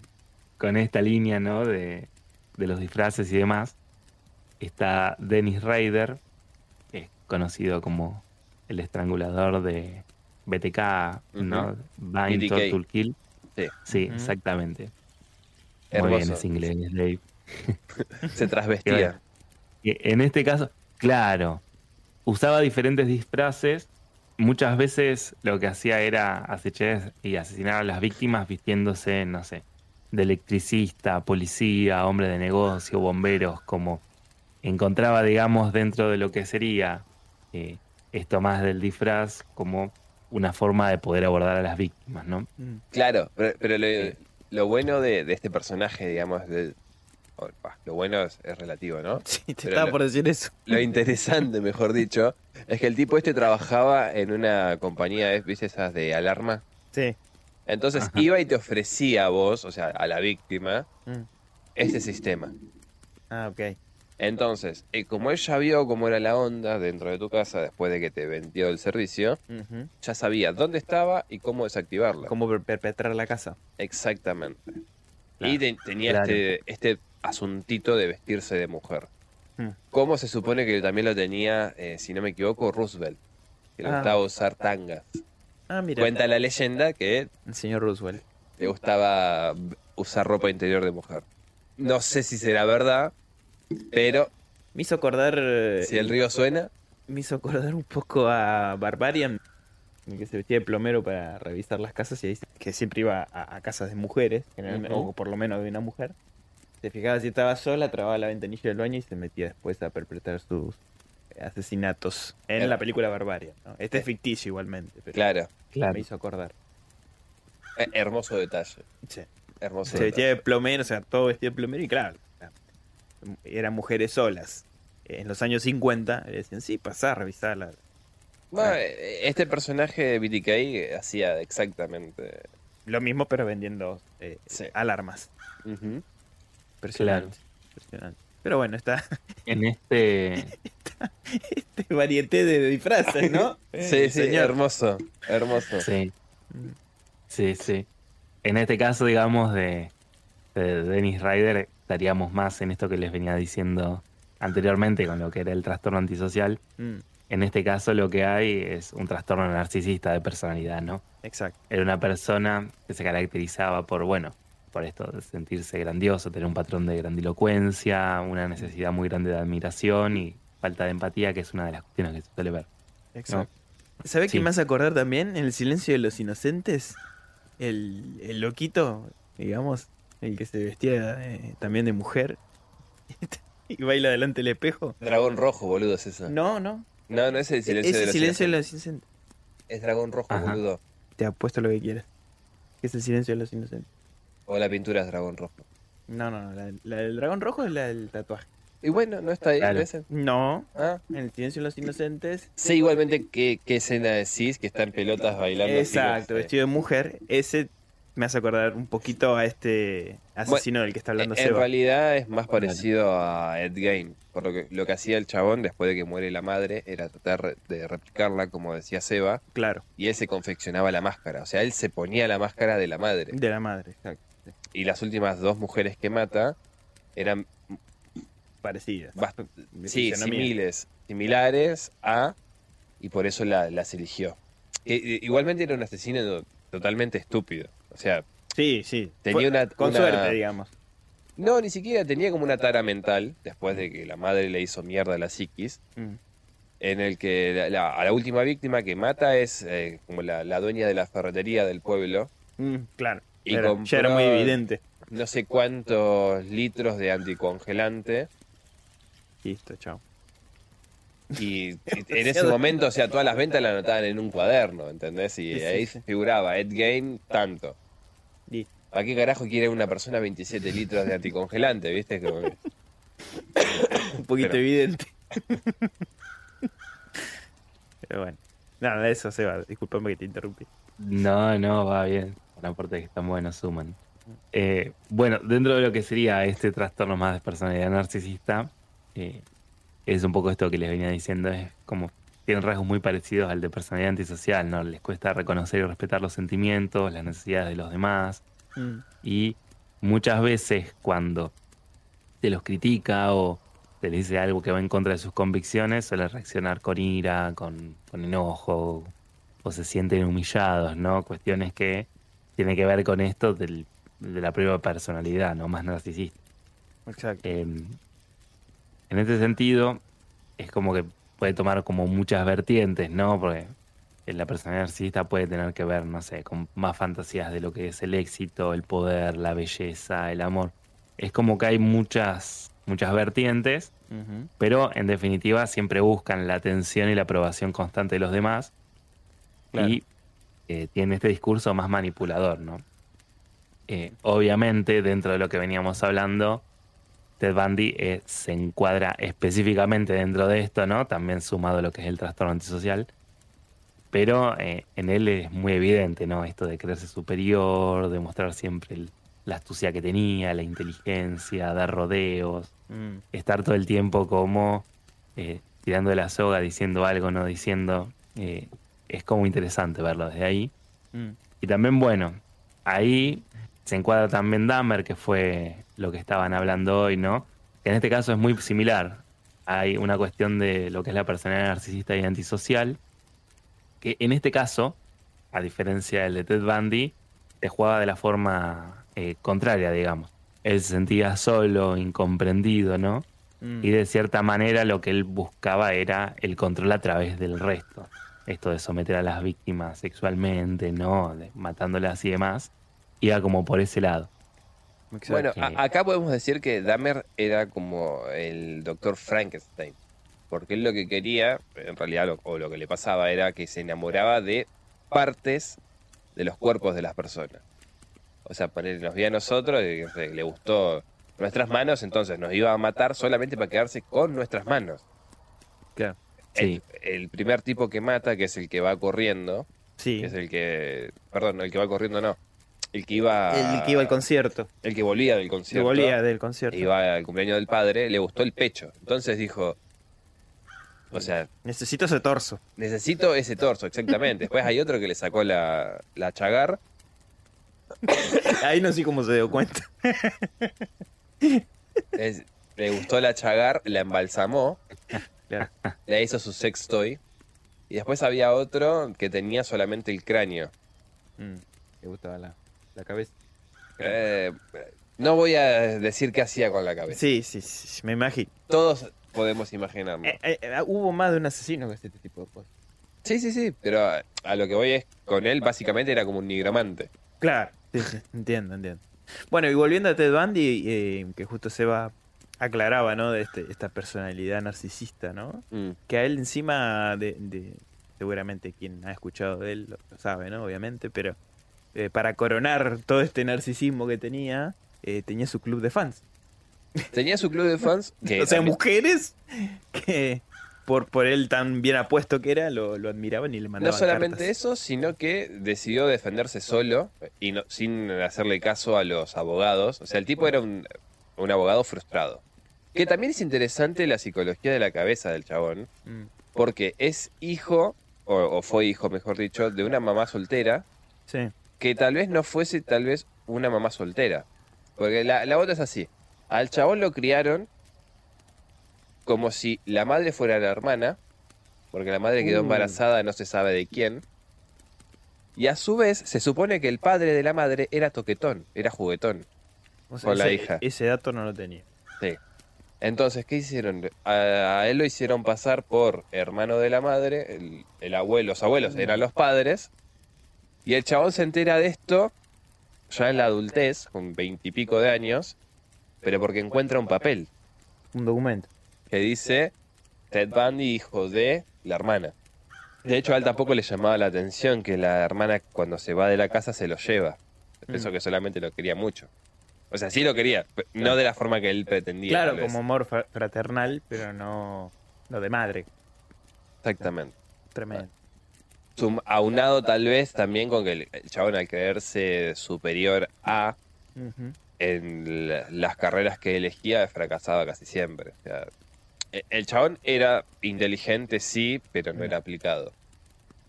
con esta línea, ¿no? De, de los disfraces y demás. Está Dennis Rader, es conocido como el estrangulador de BTK, ¿no? Bind. Torture, Kill. Sí. Sí, exactamente. Muy Hermoso. bien, es inglés, Dave. Se trasvestía. Que En este caso, claro, usaba diferentes disfraces. Muchas veces lo que hacía era acechar y asesinar a las víctimas vistiéndose, no sé, de electricista, policía, hombre de negocio, bomberos, como encontraba, digamos, dentro de lo que sería eh, esto más del disfraz como una forma de poder abordar a las víctimas, ¿no? Mm. Claro, pero, pero lo, lo bueno de, de este personaje, digamos, de- lo bueno es, es relativo, ¿no? Sí, te Pero estaba lo- por decir eso. Lo interesante, mejor dicho, es que el tipo este trabajaba en una compañía. ¿viste esas de alarma? Sí. Entonces Ajá. iba y te ofrecía a vos, o sea, a la víctima, Mm. este sistema. Ah, ok. Entonces, eh, como él ya vio cómo era la onda dentro de tu casa después de que te vendió el servicio, ya sabía dónde estaba y cómo desactivarla. ¿Cómo per- perpetrar la casa? Exactamente. Claro. Y te- tenía Claro. este, este asuntito de vestirse de mujer. Hmm. Como se supone que también lo tenía, eh, si no me equivoco, Roosevelt, que le Ah. gustaba usar tangas. Ah, mira. Cuenta la leyenda que El señor Roosevelt. le gustaba usar ropa interior de mujer. No sé si será verdad, pero Me hizo acordar. eh, si el río suena, Me hizo acordar un poco a Barbarian, el que se vestía de plomero para revisar las casas y ahí que siempre iba a, a casas de mujeres, generalmente, o por lo menos de una mujer. Se fijaba si estaba sola, trababa la ventanilla del baño y se metía después a perpetrar sus asesinatos en Claro. la película Barbarian. ¿no? Este es ficticio igualmente, pero claro, Claro. me hizo acordar. eh, hermoso detalle. Sí. Hermoso Se detalle. vestía de plomero, o sea, todo vestido de plomero y claro, eran mujeres solas. En los años 50 le decían, sí, pasá a revisarla. Bueno, eh, este personaje de BTK hacía exactamente. Lo mismo, pero vendiendo eh, Sí. alarmas. Impresionante. impresionante. Pero bueno, está En este, este varieté de disfraces, ¿no? Sí, Eh, sí, hermoso, hermoso. sí, Mm. sí, sí. En este caso, digamos, de, de Dennis Ryder, estaríamos más en esto que les venía diciendo anteriormente con lo que era el trastorno antisocial. Mm, En este caso lo que hay es un trastorno narcisista de personalidad, ¿no? exacto. Era una persona que se caracterizaba por, bueno, por esto de sentirse grandioso, tener un patrón de grandilocuencia, una necesidad muy grande de admiración y falta de empatía, que es una de las cuestiones que se suele ver. exacto. ¿Sabés Sí. qué me hace acordar también? En el silencio de los inocentes, el, el loquito, digamos, el que se vestía eh, también de mujer y baila delante del espejo. Dragón rojo, boludo, es eso. No, no. No, no es el silencio es de el los silencio de inocentes. los inocentes. Es dragón rojo, Ajá. boludo. Te apuesto lo que quieras. ¿Qué es el silencio de los inocentes? O la pintura es dragón rojo. No, no, no. La, la del dragón rojo es la del tatuaje. Y bueno, no está ahí. Claro. ese. No. Ah. En el silencio de los inocentes. Sé igualmente qué, qué escena decís, que está en pelotas bailando. Exacto, vestido de mujer. Ese me hace acordar un poquito a este asesino del que está hablando En Seba. realidad es más parecido a Ed Gein. Por lo que, lo que hacía el chabón después de que muere la madre era tratar de replicarla, como decía Seba, Claro, y él se confeccionaba la máscara. O sea, él se ponía la máscara de la madre. de la madre, exacto. Y las últimas dos mujeres que mata eran Parecidas. sí, similes, similares a, y por eso la- las eligió. Que, eh, igualmente era un asesino totalmente estúpido. O sea, Sí, sí. Tenía una- Con una- suerte, digamos. no, ni siquiera tenía como una tara mental, después de que la madre le hizo mierda a la psiquis, Mm. en el que la- la- a la última víctima que mata es eh, como la, la dueña de la ferretería del pueblo. Mm, claro. Y Era- compró- ya era muy evidente. No sé cuántos litros de anticongelante. Listo, chao. Y en ese momento, o sea, todas las ventas las anotaban en un cuaderno, ¿entendés? Y ahí figuraba Ed Game tanto. ¿Para qué carajo quiere una persona 27 litros de anticongelante, viste? Como que- Un poquito Pero- evidente. Pero bueno. Nada, de eso se va. Disculpame que te interrumpí. No, no, va bien. Son aportes que están buenos, suman. Eh, bueno, dentro de lo que sería este trastorno más de personalidad narcisista, eh, es un poco esto que les venía diciendo, es como tienen rasgos muy parecidos al de personalidad antisocial, ¿no? Les cuesta reconocer y respetar los sentimientos, las necesidades de los demás, Mm. y muchas veces cuando se los critica o se les dice algo que va en contra de sus convicciones, suele reaccionar con ira, con, con enojo, o se sienten humillados, ¿no? Cuestiones que tienen que ver con esto del- de la propia personalidad, ¿no? Más narcisista. Exacto. Eh, en este sentido, es como que puede tomar como muchas vertientes, ¿no? Porque la personalidad narcisista puede tener que ver, no sé, con más fantasías de lo que es el éxito, el poder, la belleza, el amor. Es como que hay muchas, muchas vertientes, pero en definitiva siempre buscan la atención y la aprobación constante de los demás Claro. y eh, tienen este discurso más manipulador, ¿no? Eh, obviamente, dentro de lo que veníamos hablando, Ted Bundy eh, se encuadra específicamente dentro de esto, ¿no? También sumado a lo que es el trastorno antisocial. Pero eh, en él es muy evidente, ¿no? Esto de creerse superior, de mostrar siempre el- la astucia que tenía, la inteligencia, dar rodeos, Mm. estar todo el tiempo como eh, tirando de la soga, diciendo algo, no diciendo. eh, es como interesante verlo desde ahí. Mm. Y también, bueno, ahí se encuadra también Dahmer, que fue lo que estaban hablando hoy, ¿no? Que en este caso es muy similar. Hay una cuestión de lo que es la personalidad narcisista y antisocial, que en este caso, a diferencia del de Ted Bundy, se jugaba de la forma eh, contraria, digamos. Él se sentía solo, incomprendido, ¿no? Mm. Y de cierta manera lo que él buscaba era el control a través del resto. Esto de someter a las víctimas sexualmente, ¿no? De- matándolas y demás. Iba como por ese lado. Bueno, acá podemos decir que Dahmer era como el doctor Frankenstein. Porque él lo que quería, en realidad, lo- o lo que le pasaba, era que se enamoraba de partes de los cuerpos de las personas. O sea, poner, nos veía a nosotros y no sé, le gustó nuestras manos, entonces nos iba a matar solamente para quedarse con nuestras manos. Claro. Sí. El, el primer tipo que mata, que es el que va corriendo, Sí. que es el que. Perdón, el que va corriendo no. El que iba. El que iba al concierto. El que volvía del Que concierto. volía del concierto. Iba al cumpleaños del padre, le gustó el pecho. Entonces dijo. O sea, Necesito ese torso. necesito ese torso, exactamente. Después hay otro que le sacó la, la chagar. Ahí no sé cómo se dio cuenta. es- le gustó la chagar, la embalsamó. Claro. Le hizo su sex toy. Y después había otro que tenía solamente el cráneo. Mm. Le gustaba la, la cabeza. Eh, no voy a decir qué hacía con la cabeza. Sí, sí, sí, me imagino. Todos podemos imaginarlo. Eh, eh, eh, hubo más de un asesino que este tipo de cosas. Sí, sí, sí, pero a, a lo que voy es con él básicamente era como un nigromante. Claro. Sí, sí, entiendo, entiendo. Bueno, y volviendo a Ted Bundy, eh, que justo Seba aclaraba, ¿no? De este, esta personalidad narcisista, ¿no? Mm. Que a él encima de, de- seguramente quien ha escuchado de él lo, lo sabe, ¿no? Obviamente, pero eh, para coronar todo este narcisismo que tenía, eh, tenía su club de fans. Tenía su club de fans que o sea, también- mujeres que por, por él tan bien apuesto que era, lo, lo admiraban y le no mandaban solamente cartas. eso, sino que decidió defenderse solo y no, sin hacerle caso a los abogados. O sea, el tipo era un, un abogado frustrado. Que también es interesante la psicología de la cabeza del chabón, Mm, porque es hijo, o, o fue hijo, mejor dicho, de una mamá soltera sí. que tal vez no fuese tal vez una mamá soltera. Porque la, la otra es así. Al chabón lo criaron como si la madre fuera la hermana, porque la madre quedó Uh. embarazada no se sabe de quién. Y a su vez, se supone que el padre de la madre era toquetón, era juguetón. O sea, Con la hija. Ese dato no lo tenía. Sí. Entonces, ¿qué hicieron? A, a él lo hicieron pasar por hermano de la madre, el, el abuelo, los abuelos eran los padres, y el chabón se entera de esto ya en la adultez, con veintipico de años, pero porque encuentra un papel Un documento. que dice Ted Bundy, hijo de la hermana. De hecho, a él tampoco le llamaba la atención que la hermana cuando se va de la casa se lo lleva. Pensó Mm. que solamente lo quería mucho. O sea, sí lo quería, no de la forma que él pretendía. Claro, como amor fra- fraternal, pero no lo de madre. Exactamente. Tremendo. Sum- aunado tal vez también con que el, el chabón al creerse superior a. en la- las carreras que elegía fracasaba casi siempre. O sea, e- el chabón era inteligente, sí, pero no era aplicado.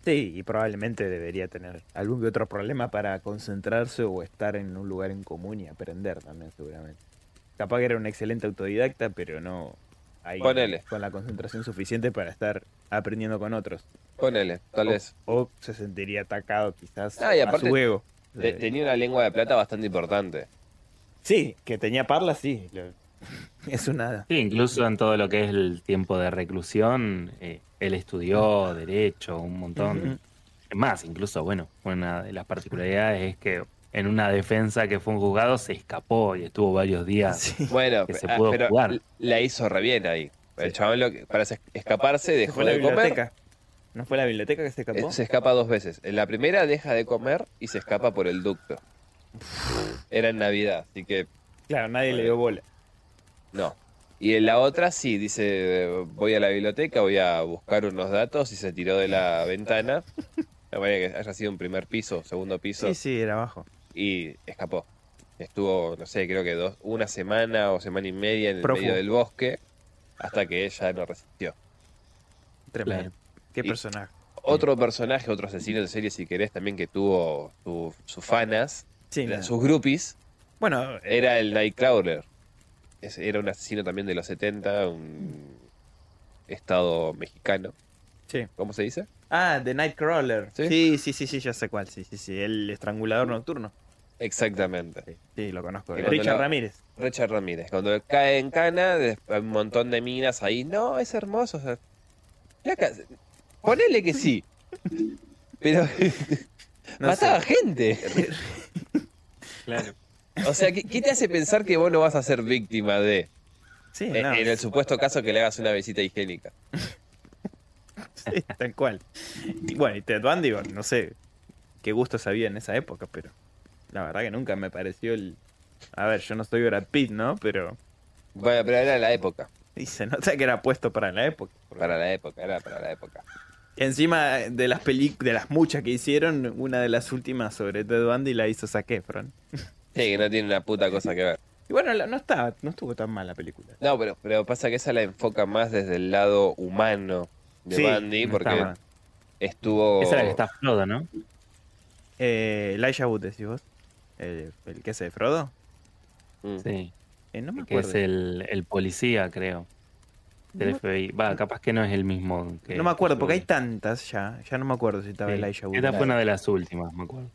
Sí, y probablemente debería tener algún que otro problema para concentrarse o estar en un lugar en común y aprender también, seguramente. Capaz que era un excelente autodidacta, pero no ahí Ponele. con la concentración suficiente para estar aprendiendo con otros. Ponele, tal vez. O, se sentiría atacado quizás Ah, y a su ego. Te- tenía una lengua de plata bastante importante. Sí, que tenía parla, sí. Es una... Sí, incluso en todo lo que es el tiempo de reclusión, eh, él estudió derecho, un montón. Más, incluso, bueno, una de las particularidades es que en una defensa que fue un juzgado se escapó y estuvo varios días. Sí. Bueno, Que se ah, pudo pero jugar. la hizo re bien ahí. El Sí. chabón lo que- para es- escaparse dejó ¿Fue la de comer. biblioteca? ¿No fue la biblioteca que se escapó? Eh, Se escapa dos veces. En la primera deja de comer y se escapa por el ducto. Era en Navidad, así que Claro, nadie le dio bola. no. Y en la otra sí, dice, voy a la biblioteca, voy a buscar unos datos y se tiró de la ventana. No vaya que haya sido un primer piso, segundo piso, Sí, sí, era abajo. y escapó. Estuvo, no sé, creo que dos, una semana o semana y media en el medio del bosque hasta que ella no resistió. Tremendo. Qué Y- personaje. Otro personaje, otro asesino de serie, si querés, también que tuvo su- sus fanas, Sí, sus groupies, Bueno, eh, era el Nightcrawler. Era un asesino también de los 70, un estado mexicano. sí. ¿Cómo se dice? Ah, The Nightcrawler. ¿Sí? Sí, sí, sí, sí, ya sé cuál. Sí, sí, sí. El estrangulador nocturno. Exactamente. Sí, sí, lo conozco. Richard Ramírez. Richard Ramírez. Cuando cae en cana, hay un montón de minas ahí. No, es hermoso. o sea, ponele que sí. Pero No mataba sé. gente. Claro. O sea, ¿qué, qué te hace pensar que vos no vas a ser víctima de? Sí, En, no, en el supuesto caso que le hagas una visita higiénica. sí, tal cual. Y bueno, y Ted Bundy, bueno, no sé qué gustos había en esa época, pero la verdad que nunca me pareció el... A ver, yo no soy Brad Pitt, ¿no? Pero Bueno, pero era la época. y se nota que era puesto para la época. porque Para la época, era para la época. Encima de las de las muchas que hicieron, una de las últimas sobre Ted Bundy la hizo Zac Efron. Sí, que no tiene una puta cosa que ver. Y bueno, no estaba, no estuvo tan mal la película. No, pero, pero pasa que esa la enfoca más desde el lado humano de Sí, Bundy, porque está estuvo. Esa es la que está Frodo, ¿no? Eh, Elijah Wood, decís vos. El, el que hace de Frodo. Mm. Sí. Eh, no me Que acuerdo. es el, el policía, creo. Del No FBI. Va, capaz que no es el mismo. Que, no me acuerdo, que porque hay tantas ya. Ya no me acuerdo si estaba Sí. Elijah Wood. Esta fue una de las últimas, me acuerdo.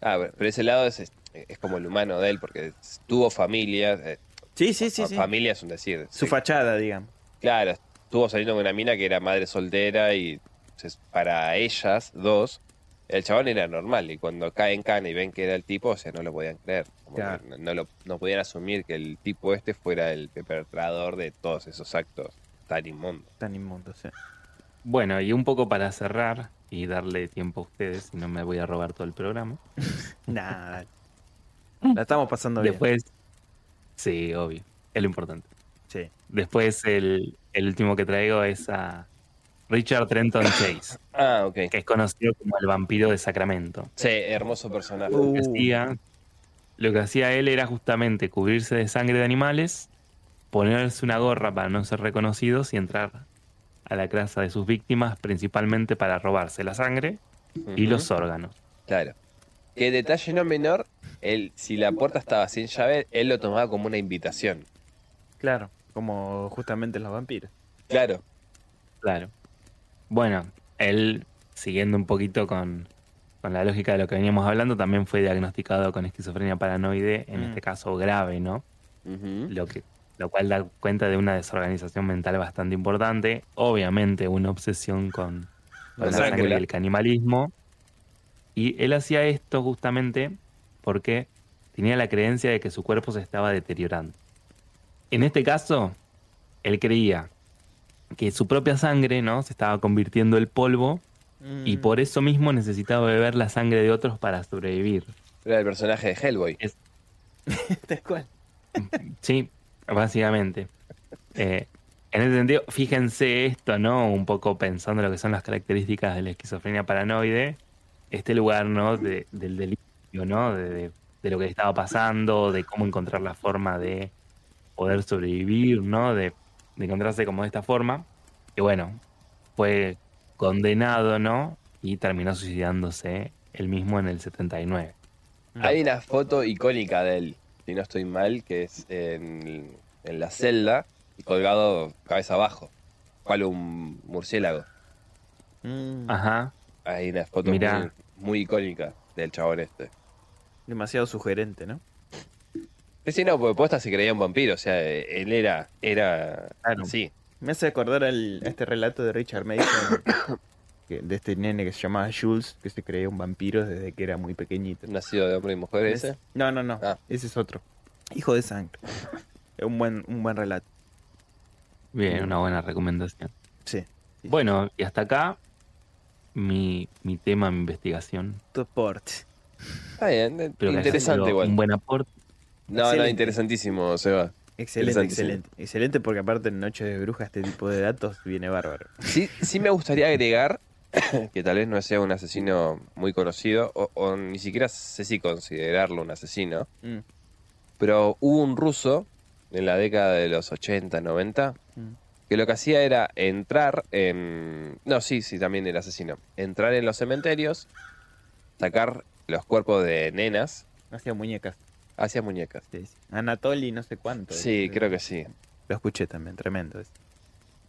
Ah, pero ese lado es, es como el humano de él, porque tuvo familia. eh, Sí, sí, sí. sí. Es un decir. Su sí. fachada, digamos. Claro, estuvo saliendo con una mina que era madre soltera y entonces, para ellas dos, el chabón era normal. Y cuando cae en cana y ven que era el tipo, o sea, no lo podían creer. Como que Claro. no, no lo, no podían asumir que el tipo este fuera el perpetrador de todos esos actos tan inmundos. Tan inmundo, sí. Bueno, y un poco para cerrar y darle tiempo a ustedes, si no me voy a robar todo el programa. Nada. La estamos pasando bien. Después. Sí, obvio. Es lo importante. Sí. Después, el, el último que traigo es a Richard Trenton Chase, Ah, ok. que es conocido como el vampiro de Sacramento. Sí, hermoso personaje. Uh. Lo que hacía, lo que hacía él era justamente cubrirse de sangre de animales, ponerse una gorra para no ser reconocidos y entrar a la casa de sus víctimas, principalmente para robarse la sangre y los órganos. Claro. Que detalle no menor, él, si la puerta estaba sin llave, él lo tomaba como una invitación. Claro. Como justamente los vampiros. Claro. Claro. Bueno, él, siguiendo un poquito con, con la lógica de lo que veníamos hablando, también fue diagnosticado con esquizofrenia paranoide, en Mm. este caso grave, ¿no? Lo, que, lo cual da cuenta de una desorganización mental bastante importante. Obviamente, una obsesión con, con la sangre y el canibalismo. Y él hacía esto justamente porque tenía la creencia de que su cuerpo se estaba deteriorando. En este caso, él creía que su propia sangre ¿no? se estaba convirtiendo en polvo Mm. y por eso mismo necesitaba beber la sangre de otros para sobrevivir. Era el personaje de Hellboy. Tal cual. Sí, básicamente. Eh, en ese sentido, fíjense esto, ¿no? Un poco pensando lo que son las características de la esquizofrenia paranoide. Este lugar, ¿no? De- del delirio, ¿no? De, lo que estaba pasando, de cómo encontrar la forma de poder sobrevivir, ¿no? De, de encontrarse como de esta forma. Y bueno, fue condenado, ¿no? Y terminó suicidándose él mismo en el 79. Hay una foto icónica de él, si no estoy mal, que es en, en la celda y colgado cabeza abajo, cual un murciélago. Mm. Ajá. Hay una foto Mirá. muy, muy icónica del chabón este. Demasiado sugerente, ¿no? Sí, sí, no, porque posta se creía un vampiro, o sea, él era, era, Claro. sí, Me hace acordar a este relato de Richard Mason, que- de este nene que se llamaba Jules, que se creía un vampiro desde que era muy pequeñito. nacido de hombre y mujer ese. No, no, no. Ah. Ese es otro. Hijo de sangre. Es un buen, un buen relato. Bien, una buena recomendación. Sí. Bueno, y hasta acá mi, mi tema, mi investigación. Tu aporte. Está bien, eh, haya interesante igual. Un buen aporte. No, no, interesantísimo, Seba. Excelente, excelente. Excelente porque aparte en Noche de Bruja este tipo de datos viene bárbaro. Sí, sí me gustaría agregar que tal vez no sea un asesino muy conocido, o, o ni siquiera sé si considerarlo un asesino, Mm. pero hubo un ruso en la década de los 80, 90, Mm. que lo que hacía era entrar en... No, sí, sí, también era asesino. Entrar en los cementerios, sacar los cuerpos de nenas Hacía muñecas. hacia muñecas. Sí, sí. Anatoly no sé cuánto. Sí, creo que sí. Lo escuché también, tremendo. eso.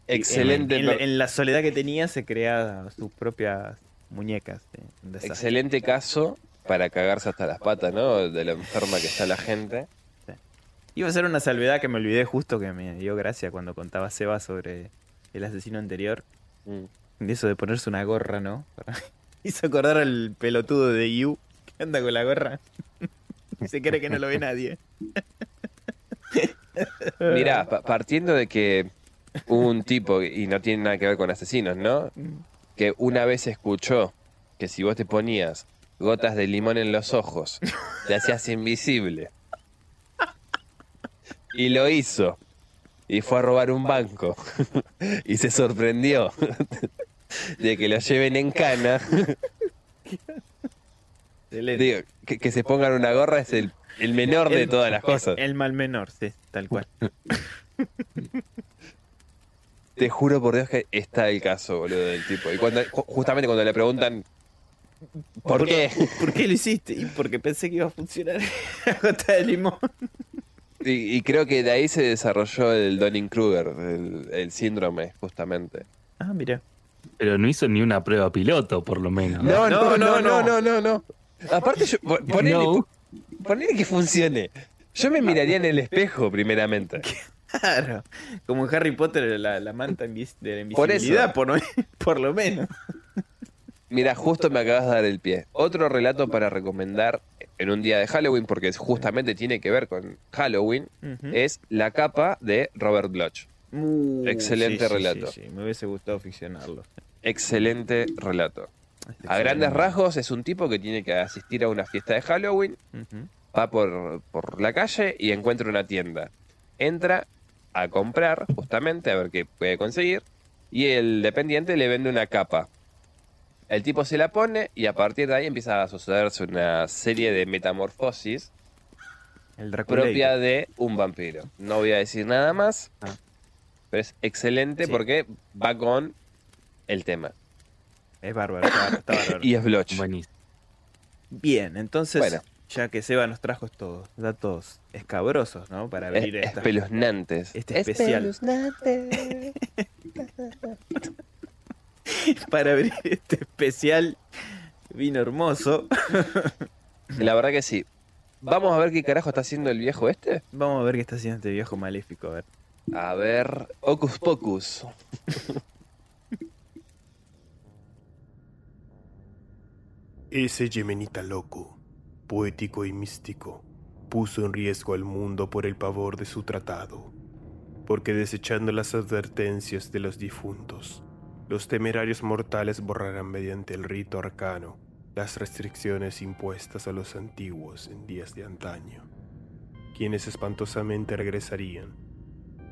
Excelente, En, en- en la soledad que tenía se creaba sus propias muñecas. desastre. excelente caso para cagarse hasta las patas, ¿no? De lo enferma que está la gente. Iba a ser una salvedad que me olvidé justo que me dio gracia cuando contaba Seba sobre el asesino anterior. Mm. Eso de ponerse una gorra, ¿no? Hizo acordar al pelotudo de You que anda con la gorra. y se cree que no lo ve nadie. Mirá, pa- partiendo de que un tipo, y no tiene nada que ver con asesinos, ¿no? Que una vez escuchó que si vos te ponías gotas de limón en los ojos, te hacías invisible. Y lo hizo. Y fue a robar un banco. y se sorprendió de que lo lleven en cana. Digo, que, que se pongan una gorra es el, el menor de todas las cosas. El mal menor, sí, tal cual. Te juro por Dios que está el caso, boludo, del tipo. Y cuando, ju- justamente cuando le preguntan, ¿por qué? ¿Por qué lo hiciste? Y porque pensé que iba a funcionar la gota de limón. Y, y creo que de ahí se desarrolló el Donning-Kruger, el, el síndrome, justamente. Ah, mira. Pero no hizo ni una prueba piloto, por lo menos. No, no, no, no. no, no, no. Aparte, yo, po- ponele, No. ponele que funcione. Yo me miraría en el espejo, primeramente. Claro. Como en Harry Potter, la, la manta invis- de la Por eso. invisibilidad, por, lo- por lo menos. Mira, justo me acabas de dar el pie. Otro relato para recomendar en un día de Halloween, porque justamente tiene que ver con Halloween, es La capa de Robert Bloch. Uh, excelente sí, sí, relato. sí, sí, Me hubiese gustado ficcionarlo. Excelente relato. A grandes rasgos es un tipo que tiene que asistir a una fiesta de Halloween, va por, por la calle y encuentra una tienda. Entra a comprar, justamente, a ver qué puede conseguir, y el dependiente le vende una capa. El tipo se la pone y a partir de ahí empieza a sucederse una serie de metamorfosis El propia de un vampiro. No voy a decir nada más, Ah. pero es excelente Sí. porque va con el tema. Es bárbaro, está bárbaro, está bárbaro. Y es Bloch. Buenísimo. Bien, entonces, Bueno. Ya que Seba nos trajo estos datos escabrosos, ¿no? Para Es- abrir esta, espeluznantes. este especial. para abrir este especial Vino hermoso. La verdad que sí. Vamos a ver qué carajo está haciendo el viejo este. Vamos a ver qué está haciendo este viejo maléfico. A ver. A ver, Ocus Pocus. Ese yemenita loco, poético y místico, puso en riesgo al mundo por el pavor de su tratado, porque desechando las advertencias de los difuntos, los temerarios mortales borrarán mediante el rito arcano las restricciones impuestas a los antiguos en días de antaño, quienes espantosamente regresarían.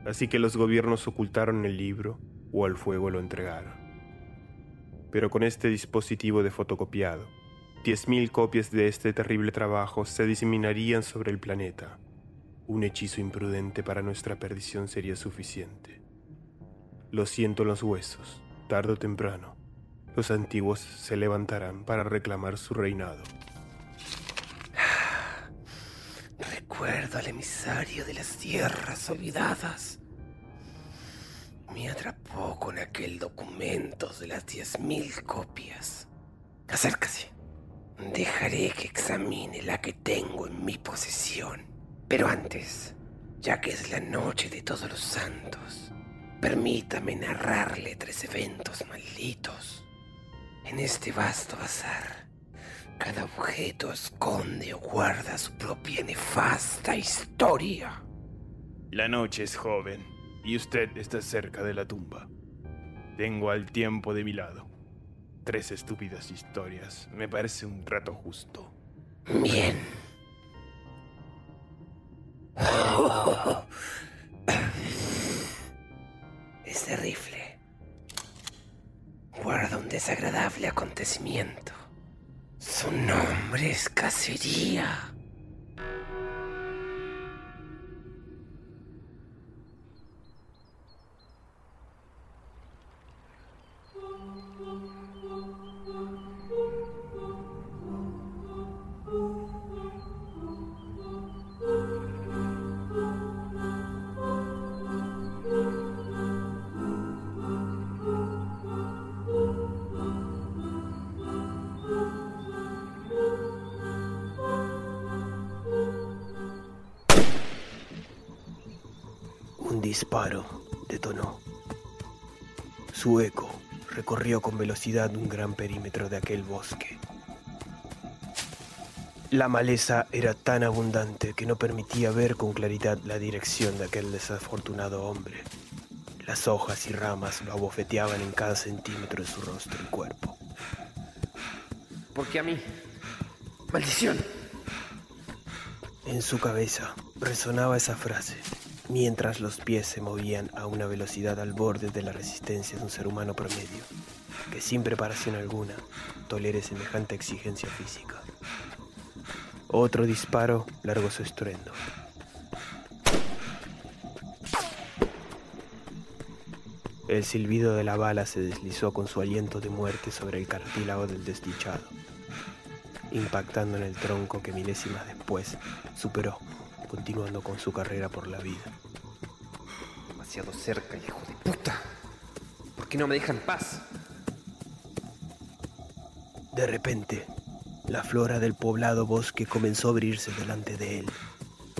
Así que los gobiernos ocultaron el libro o al fuego lo entregaron. Pero con este dispositivo de fotocopiado, 10.000 copias de este terrible trabajo se diseminarían sobre el planeta. Un hechizo imprudente para nuestra perdición sería suficiente. Lo siento en los huesos, tarde o temprano, los antiguos se levantarán para reclamar su reinado. Recuerdo al emisario de las tierras olvidadas. Me atrapó con aquel documento de las 10.000 copias. Acércase. Dejaré que examine la que tengo en mi posesión. Pero antes, ya que es la noche de todos los santos, permítame narrarle tres eventos malditos. En este vasto bazar, cada objeto esconde o guarda su propia nefasta historia. La noche es joven y usted está cerca de la tumba. Tengo al tiempo de mi lado. Tres estúpidas historias. Me parece un trato justo. Bien. Este rifle guarda un desagradable acontecimiento. Su nombre es cacería. Disparo detonó. Su eco recorrió con velocidad un gran perímetro de aquel bosque. La maleza era tan abundante que no permitía ver con claridad la dirección de aquel desafortunado hombre. Las hojas y ramas lo abofeteaban en cada centímetro de su rostro y cuerpo. ¿Por qué a mí? ¡Maldición! En su cabeza resonaba esa frase, mientras los pies se movían a una velocidad al borde de la resistencia de un ser humano promedio, que sin preparación alguna tolere semejante exigencia física. Otro disparo largó su estruendo. El silbido de la bala se deslizó con su aliento de muerte sobre el cartílago del desdichado, impactando en el tronco que milésimas después superó, continuando con su carrera por la vida. Demasiado cerca, hijo de puta. ¿Por qué no me dejan en paz? De repente, la flora del poblado bosque comenzó a abrirse delante de él,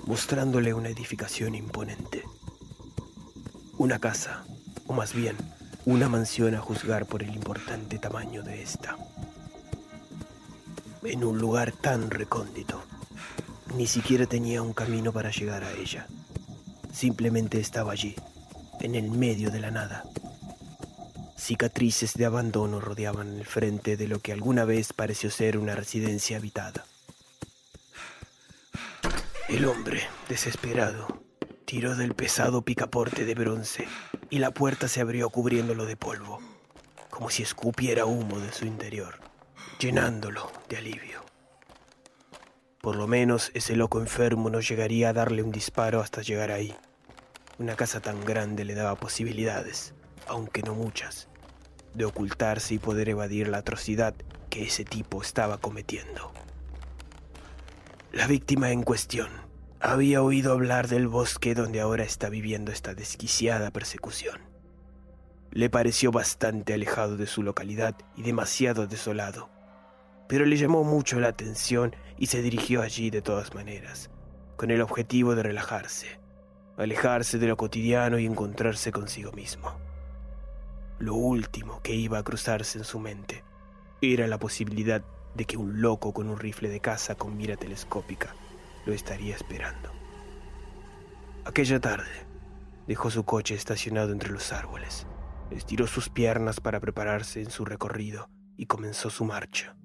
mostrándole una edificación imponente. Una casa, o más bien, una mansión a juzgar por el importante tamaño de esta. En un lugar tan recóndito, ni siquiera tenía un camino para llegar a ella. Simplemente estaba allí, en el medio de la nada. Cicatrices de abandono rodeaban el frente de lo que alguna vez pareció ser una residencia habitada. El hombre, desesperado, tiró del pesado picaporte de bronce y la puerta se abrió cubriéndolo de polvo, como si escupiera humo de su interior, llenándolo de alivio. Por lo menos ese loco enfermo no llegaría a darle un disparo hasta llegar ahí. Una casa tan grande le daba posibilidades, aunque no muchas, de ocultarse y poder evadir la atrocidad que ese tipo estaba cometiendo. La víctima en cuestión había oído hablar del bosque donde ahora está viviendo esta desquiciada persecución. Le pareció bastante alejado de su localidad y demasiado desolado. Pero le llamó mucho la atención y se dirigió allí de todas maneras, con el objetivo de relajarse, alejarse de lo cotidiano y encontrarse consigo mismo. Lo último que iba a cruzarse en su mente era la posibilidad de que un loco con un rifle de caza con mira telescópica lo estaría esperando. Aquella tarde, dejó su coche estacionado entre los árboles, estiró sus piernas para prepararse en su recorrido y comenzó su marcha.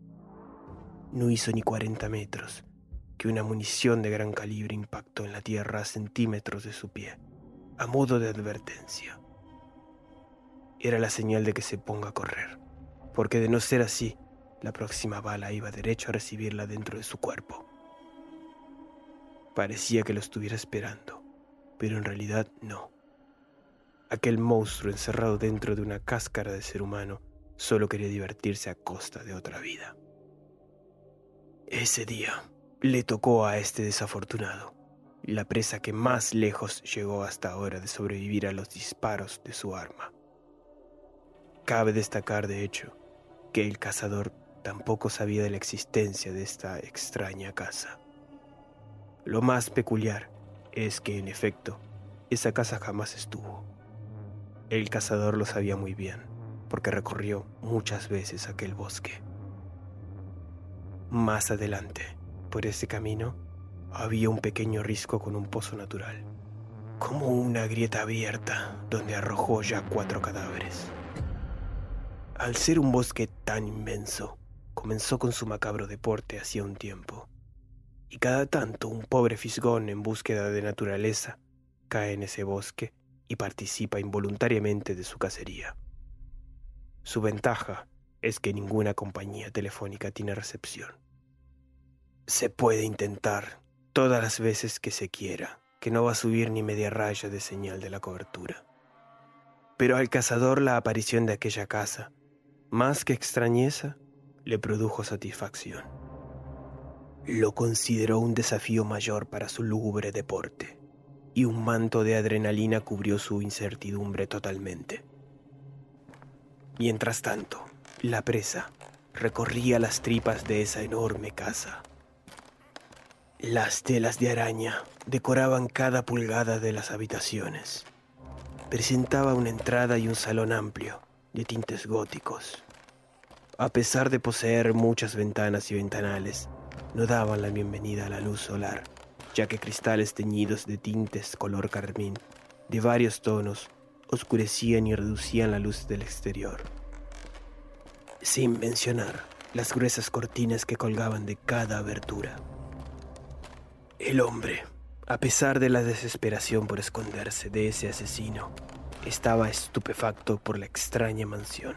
No hizo ni 40 metros que una munición de gran calibre impactó en la tierra a centímetros de su pie, a modo de advertencia. Era la señal de que se ponga a correr, porque de no ser así, la próxima bala iba derecho a recibirla dentro de su cuerpo. Parecía que lo estuviera esperando, pero en realidad no. Aquel monstruo encerrado dentro de una cáscara de ser humano solo quería divertirse a costa de otra vida. Ese día le tocó a este desafortunado, la presa que más lejos llegó hasta ahora de sobrevivir a los disparos de su arma. Cabe destacar, de hecho, que el cazador tampoco sabía de la existencia de esta extraña casa. Lo más peculiar es que, en efecto, esa casa jamás estuvo. El cazador lo sabía muy bien, porque recorrió muchas veces aquel bosque. Más adelante, por ese camino, había un pequeño risco con un pozo natural, como una grieta abierta donde arrojó ya cuatro cadáveres. Al ser un bosque tan inmenso, comenzó con su macabro deporte hacía un tiempo y cada tanto un pobre fisgón en búsqueda de naturaleza cae en ese bosque y participa involuntariamente de su cacería. Su ventaja es que ninguna compañía telefónica tiene recepción. Se puede intentar todas las veces que se quiera, que no va a subir ni media raya de señal de la cobertura. Pero al cazador la aparición de aquella casa, más que extrañeza, le produjo satisfacción lo consideró un desafío mayor para su lúgubre deporte, y un manto de adrenalina cubrió su incertidumbre totalmente. Mientras tanto, la presa recorría las tripas de esa enorme casa. Las telas de araña decoraban cada pulgada de las habitaciones. Presentaba una entrada y un salón amplio, de tintes góticos. A pesar de poseer muchas ventanas y ventanales, no daban la bienvenida a la luz solar, ya que cristales teñidos de tintes color carmín, de varios tonos, oscurecían y reducían la luz del exterior. Sin mencionar las gruesas cortinas que colgaban de cada abertura. El hombre, a pesar de la desesperación por esconderse de ese asesino, estaba estupefacto por la extraña mansión.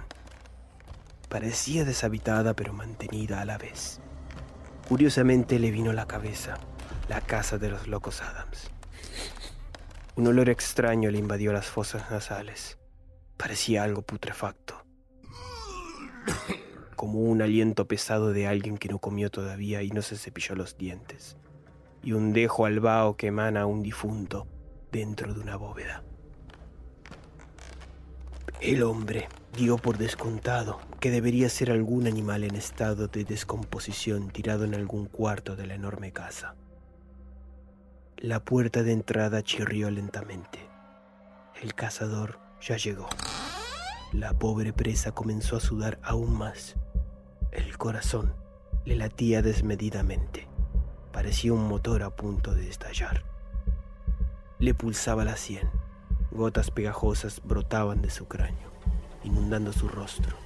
Parecía deshabitada pero mantenida a la vez. Curiosamente le vino a la cabeza la casa de los locos Adams. Un olor extraño le invadió las fosas nasales. Parecía algo putrefacto. Como un aliento pesado de alguien que no comió todavía y no se cepilló los dientes. Y un dejo al vaho que emana a un difunto dentro de una bóveda. El hombre dio por descontado que debería ser algún animal en estado de descomposición tirado en algún cuarto de la enorme casa. La puerta de entrada chirrió lentamente. El cazador ya llegó. La pobre presa comenzó a sudar aún más. El corazón le latía desmedidamente. Parecía un motor a punto de estallar. Le pulsaba la sien. Gotas pegajosas brotaban de su cráneo inundando su rostro.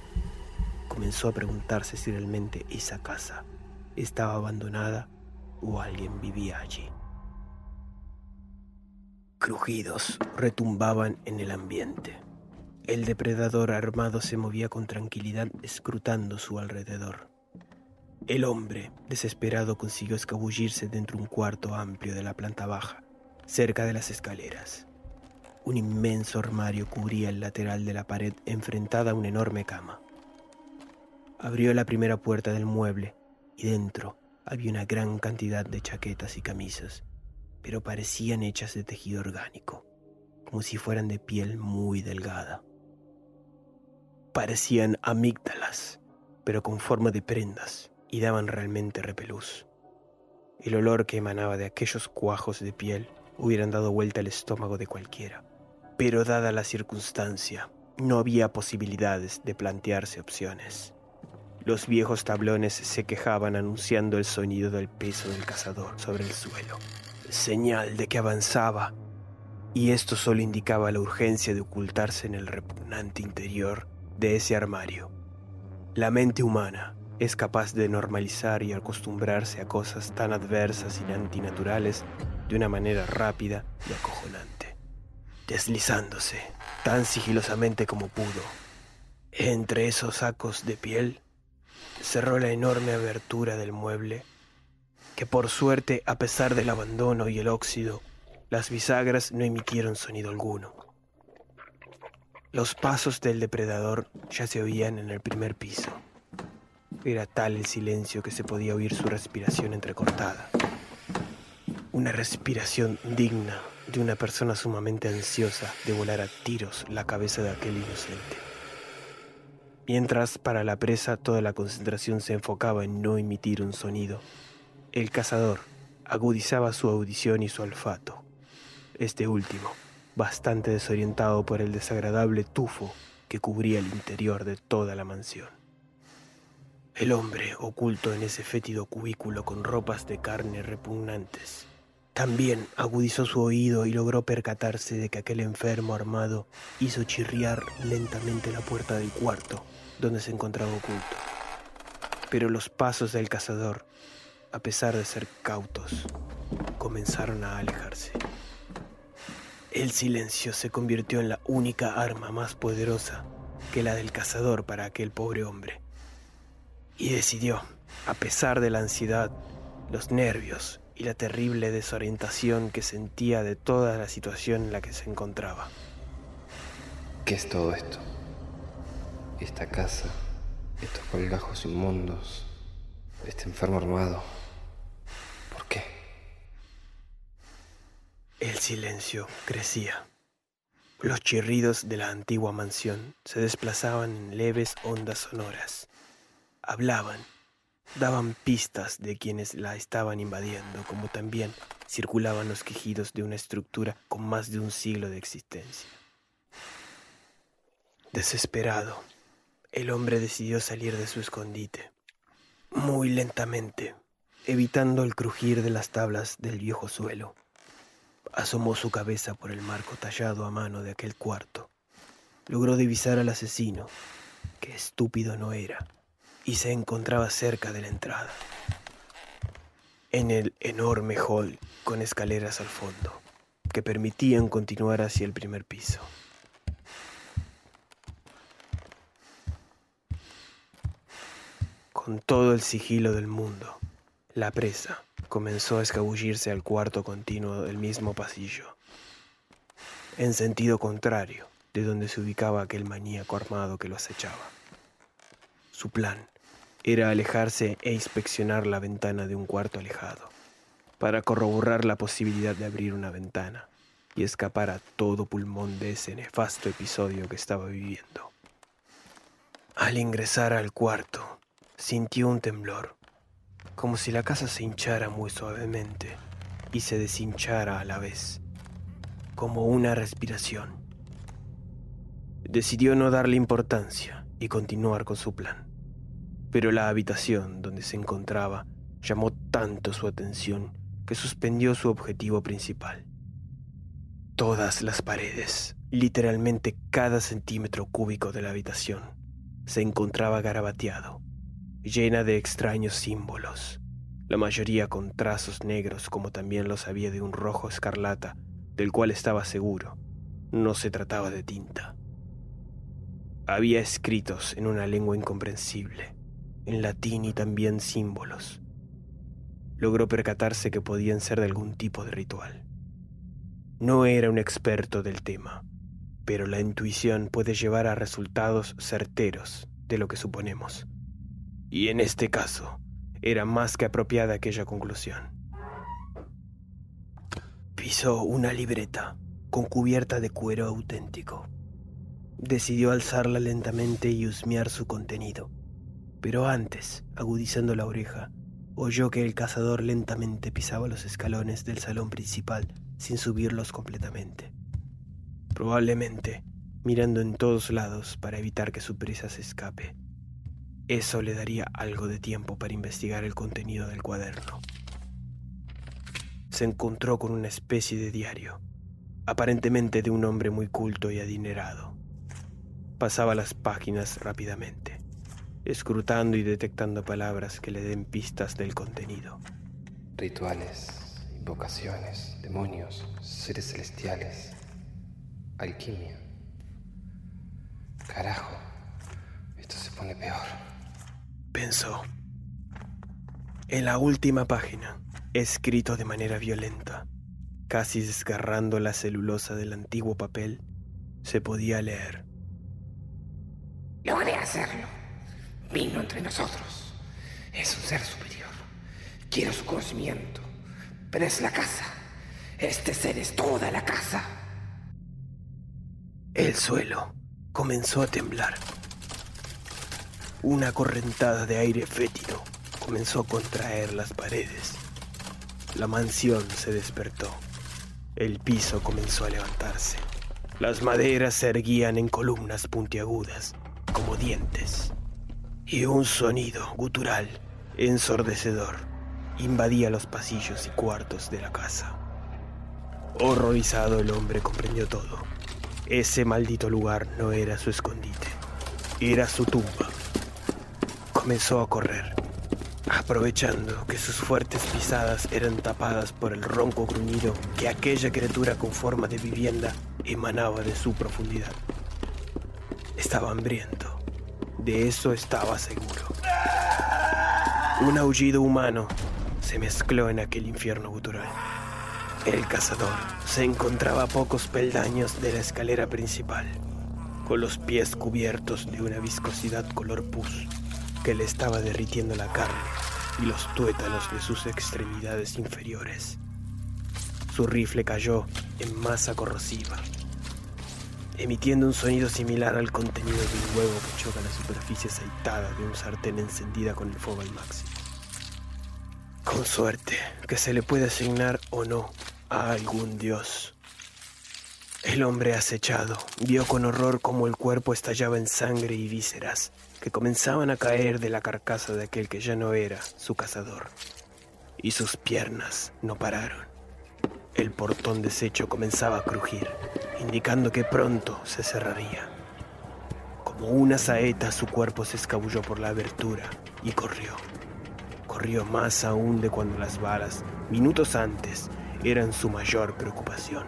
Comenzó a preguntarse si realmente esa casa estaba abandonada o alguien vivía allí. Crujidos retumbaban en el ambiente. El depredador armado se movía con tranquilidad escrutando su alrededor. El hombre, desesperado, consiguió escabullirse dentro de un cuarto amplio de la planta baja, cerca de las escaleras. Un inmenso armario cubría el lateral de la pared enfrentada a una enorme cama. Abrió la primera puerta del mueble y dentro había una gran cantidad de chaquetas y camisas, pero parecían hechas de tejido orgánico, como si fueran de piel muy delgada. Parecían amígdalas, pero con forma de prendas, y daban realmente repelús. El olor que emanaba de aquellos cuajos de piel hubieran dado vuelta al estómago de cualquiera. Pero dada la circunstancia, no había posibilidades de plantearse opciones. Los viejos tablones se quejaban anunciando el sonido del peso del cazador sobre el suelo, señal de que avanzaba, y esto solo indicaba la urgencia de ocultarse en el repugnante interior de ese armario. La mente humana es capaz de normalizar y acostumbrarse a cosas tan adversas y antinaturales de una manera rápida y acojonante, deslizándose tan sigilosamente como pudo. Entre esos sacos de piel cerró la enorme abertura del mueble, que por suerte, a pesar del abandono y el óxido, las bisagras no emitieron sonido alguno. Los pasos del depredador ya se oían en el primer piso. Era tal el silencio que se podía oír su respiración entrecortada. Una respiración digna de una persona sumamente ansiosa de volar a tiros la cabeza de aquel inocente. Mientras para la presa toda la concentración se enfocaba en no emitir un sonido, el cazador agudizaba su audición y su olfato. Este último, bastante desorientado por el desagradable tufo que cubría el interior de toda la mansión. El hombre, oculto en ese fétido cubículo con ropas de carne repugnantes, también agudizó su oído y logró percatarse de que aquel enfermo armado hizo chirriar lentamente la puerta del cuarto donde se encontraba oculto. Pero los pasos del cazador, a pesar de ser cautos, comenzaron a alejarse. El silencio se convirtió en la única arma más poderosa que la del cazador para aquel pobre hombre. Y decidió, a pesar de la ansiedad, los nervios y la terrible desorientación que sentía de toda la situación en la que se encontraba. ¿Qué es todo esto? Esta casa, estos colgajos inmundos, este enfermo armado. ¿Por qué? El silencio crecía. Los chirridos de la antigua mansión se desplazaban en leves ondas sonoras. Hablaban, daban pistas de quienes la estaban invadiendo, como también circulaban los quejidos de una estructura con más de un siglo de existencia. Desesperado, el hombre decidió salir de su escondite, muy lentamente, evitando el crujir de las tablas del viejo suelo. Asomó su cabeza por el marco tallado a mano de aquel cuarto. Logró divisar al asesino, que estúpido no era, y se encontraba cerca de la entrada. En el enorme hall con escaleras al fondo, que permitían continuar hacia el primer piso. Con todo el sigilo del mundo, la presa comenzó a escabullirse al cuarto continuo del mismo pasillo, en sentido contrario de donde se ubicaba aquel maníaco armado que lo acechaba. Su plan era alejarse e inspeccionar la ventana de un cuarto alejado, para corroborar la posibilidad de abrir una ventana y escapar a todo pulmón de ese nefasto episodio que estaba viviendo. Al ingresar al cuarto, sintió un temblor, como si la casa se hinchara muy suavemente y se deshinchara a la vez, como una respiración. Decidió no darle importancia y continuar con su plan. Pero la habitación donde se encontraba llamó tanto su atención que suspendió su objetivo principal. Todas las paredes, literalmente cada centímetro cúbico de la habitación, se encontraba garabateado llena de extraños símbolos, la mayoría con trazos negros como también los había de un rojo escarlata, del cual estaba seguro, no se trataba de tinta. Había escritos en una lengua incomprensible, en latín y también símbolos. Logró percatarse que podían ser de algún tipo de ritual. No era un experto del tema, pero la intuición puede llevar a resultados certeros de lo que suponemos y en este caso era más que apropiada aquella conclusión. Pisó una libreta con cubierta de cuero auténtico. Decidió alzarla lentamente y husmear su contenido. Pero antes, agudizando la oreja, oyó que el cazador lentamente pisaba los escalones del salón principal sin subirlos completamente. Probablemente mirando en todos lados para evitar que su presa se escape. Eso le daría algo de tiempo para investigar el contenido del cuaderno. Se encontró con una especie de diario, aparentemente de un hombre muy culto y adinerado. Pasaba las páginas rápidamente, escrutando y detectando palabras que le den pistas del contenido. Rituales, invocaciones, demonios, seres celestiales, alquimia. Carajo, esto se pone peor. Pensó. En la última página, escrito de manera violenta, casi desgarrando la celulosa del antiguo papel, se podía leer. Logré hacerlo. Vino entre nosotros. Es un ser superior. Quiero su conocimiento. Pero es la casa. Este ser es toda la casa. El suelo comenzó a temblar. Una correntada de aire fétido comenzó a contraer las paredes. La mansión se despertó. El piso comenzó a levantarse. Las maderas se erguían en columnas puntiagudas, como dientes. Y un sonido gutural, ensordecedor, invadía los pasillos y cuartos de la casa. Horrorizado el hombre comprendió todo. Ese maldito lugar no era su escondite, era su tumba. Comenzó a correr, aprovechando que sus fuertes pisadas eran tapadas por el ronco gruñido que aquella criatura con forma de vivienda emanaba de su profundidad. Estaba hambriento, de eso estaba seguro. Un aullido humano se mezcló en aquel infierno gutural. El cazador se encontraba a pocos peldaños de la escalera principal, con los pies cubiertos de una viscosidad color pus que le estaba derritiendo la carne y los tuétanos de sus extremidades inferiores. Su rifle cayó en masa corrosiva, emitiendo un sonido similar al contenido de un huevo que choca la superficie aceitada de un sartén encendida con el fuego al máximo. Con suerte, que se le puede asignar o no a algún dios. El hombre acechado vio con horror cómo el cuerpo estallaba en sangre y vísceras que comenzaban a caer de la carcasa de aquel que ya no era su cazador. Y sus piernas no pararon. El portón deshecho comenzaba a crujir, indicando que pronto se cerraría. Como una saeta su cuerpo se escabulló por la abertura y corrió. Corrió más aún de cuando las balas, minutos antes, eran su mayor preocupación.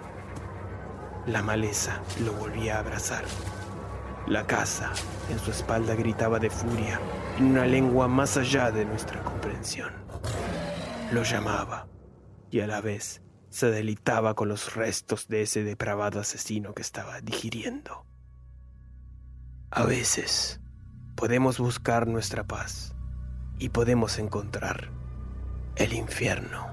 La maleza lo volvía a abrazar. La casa en su espalda gritaba de furia en una lengua más allá de nuestra comprensión. Lo llamaba y a la vez se deleitaba con los restos de ese depravado asesino que estaba digiriendo. A veces podemos buscar nuestra paz y podemos encontrar el infierno.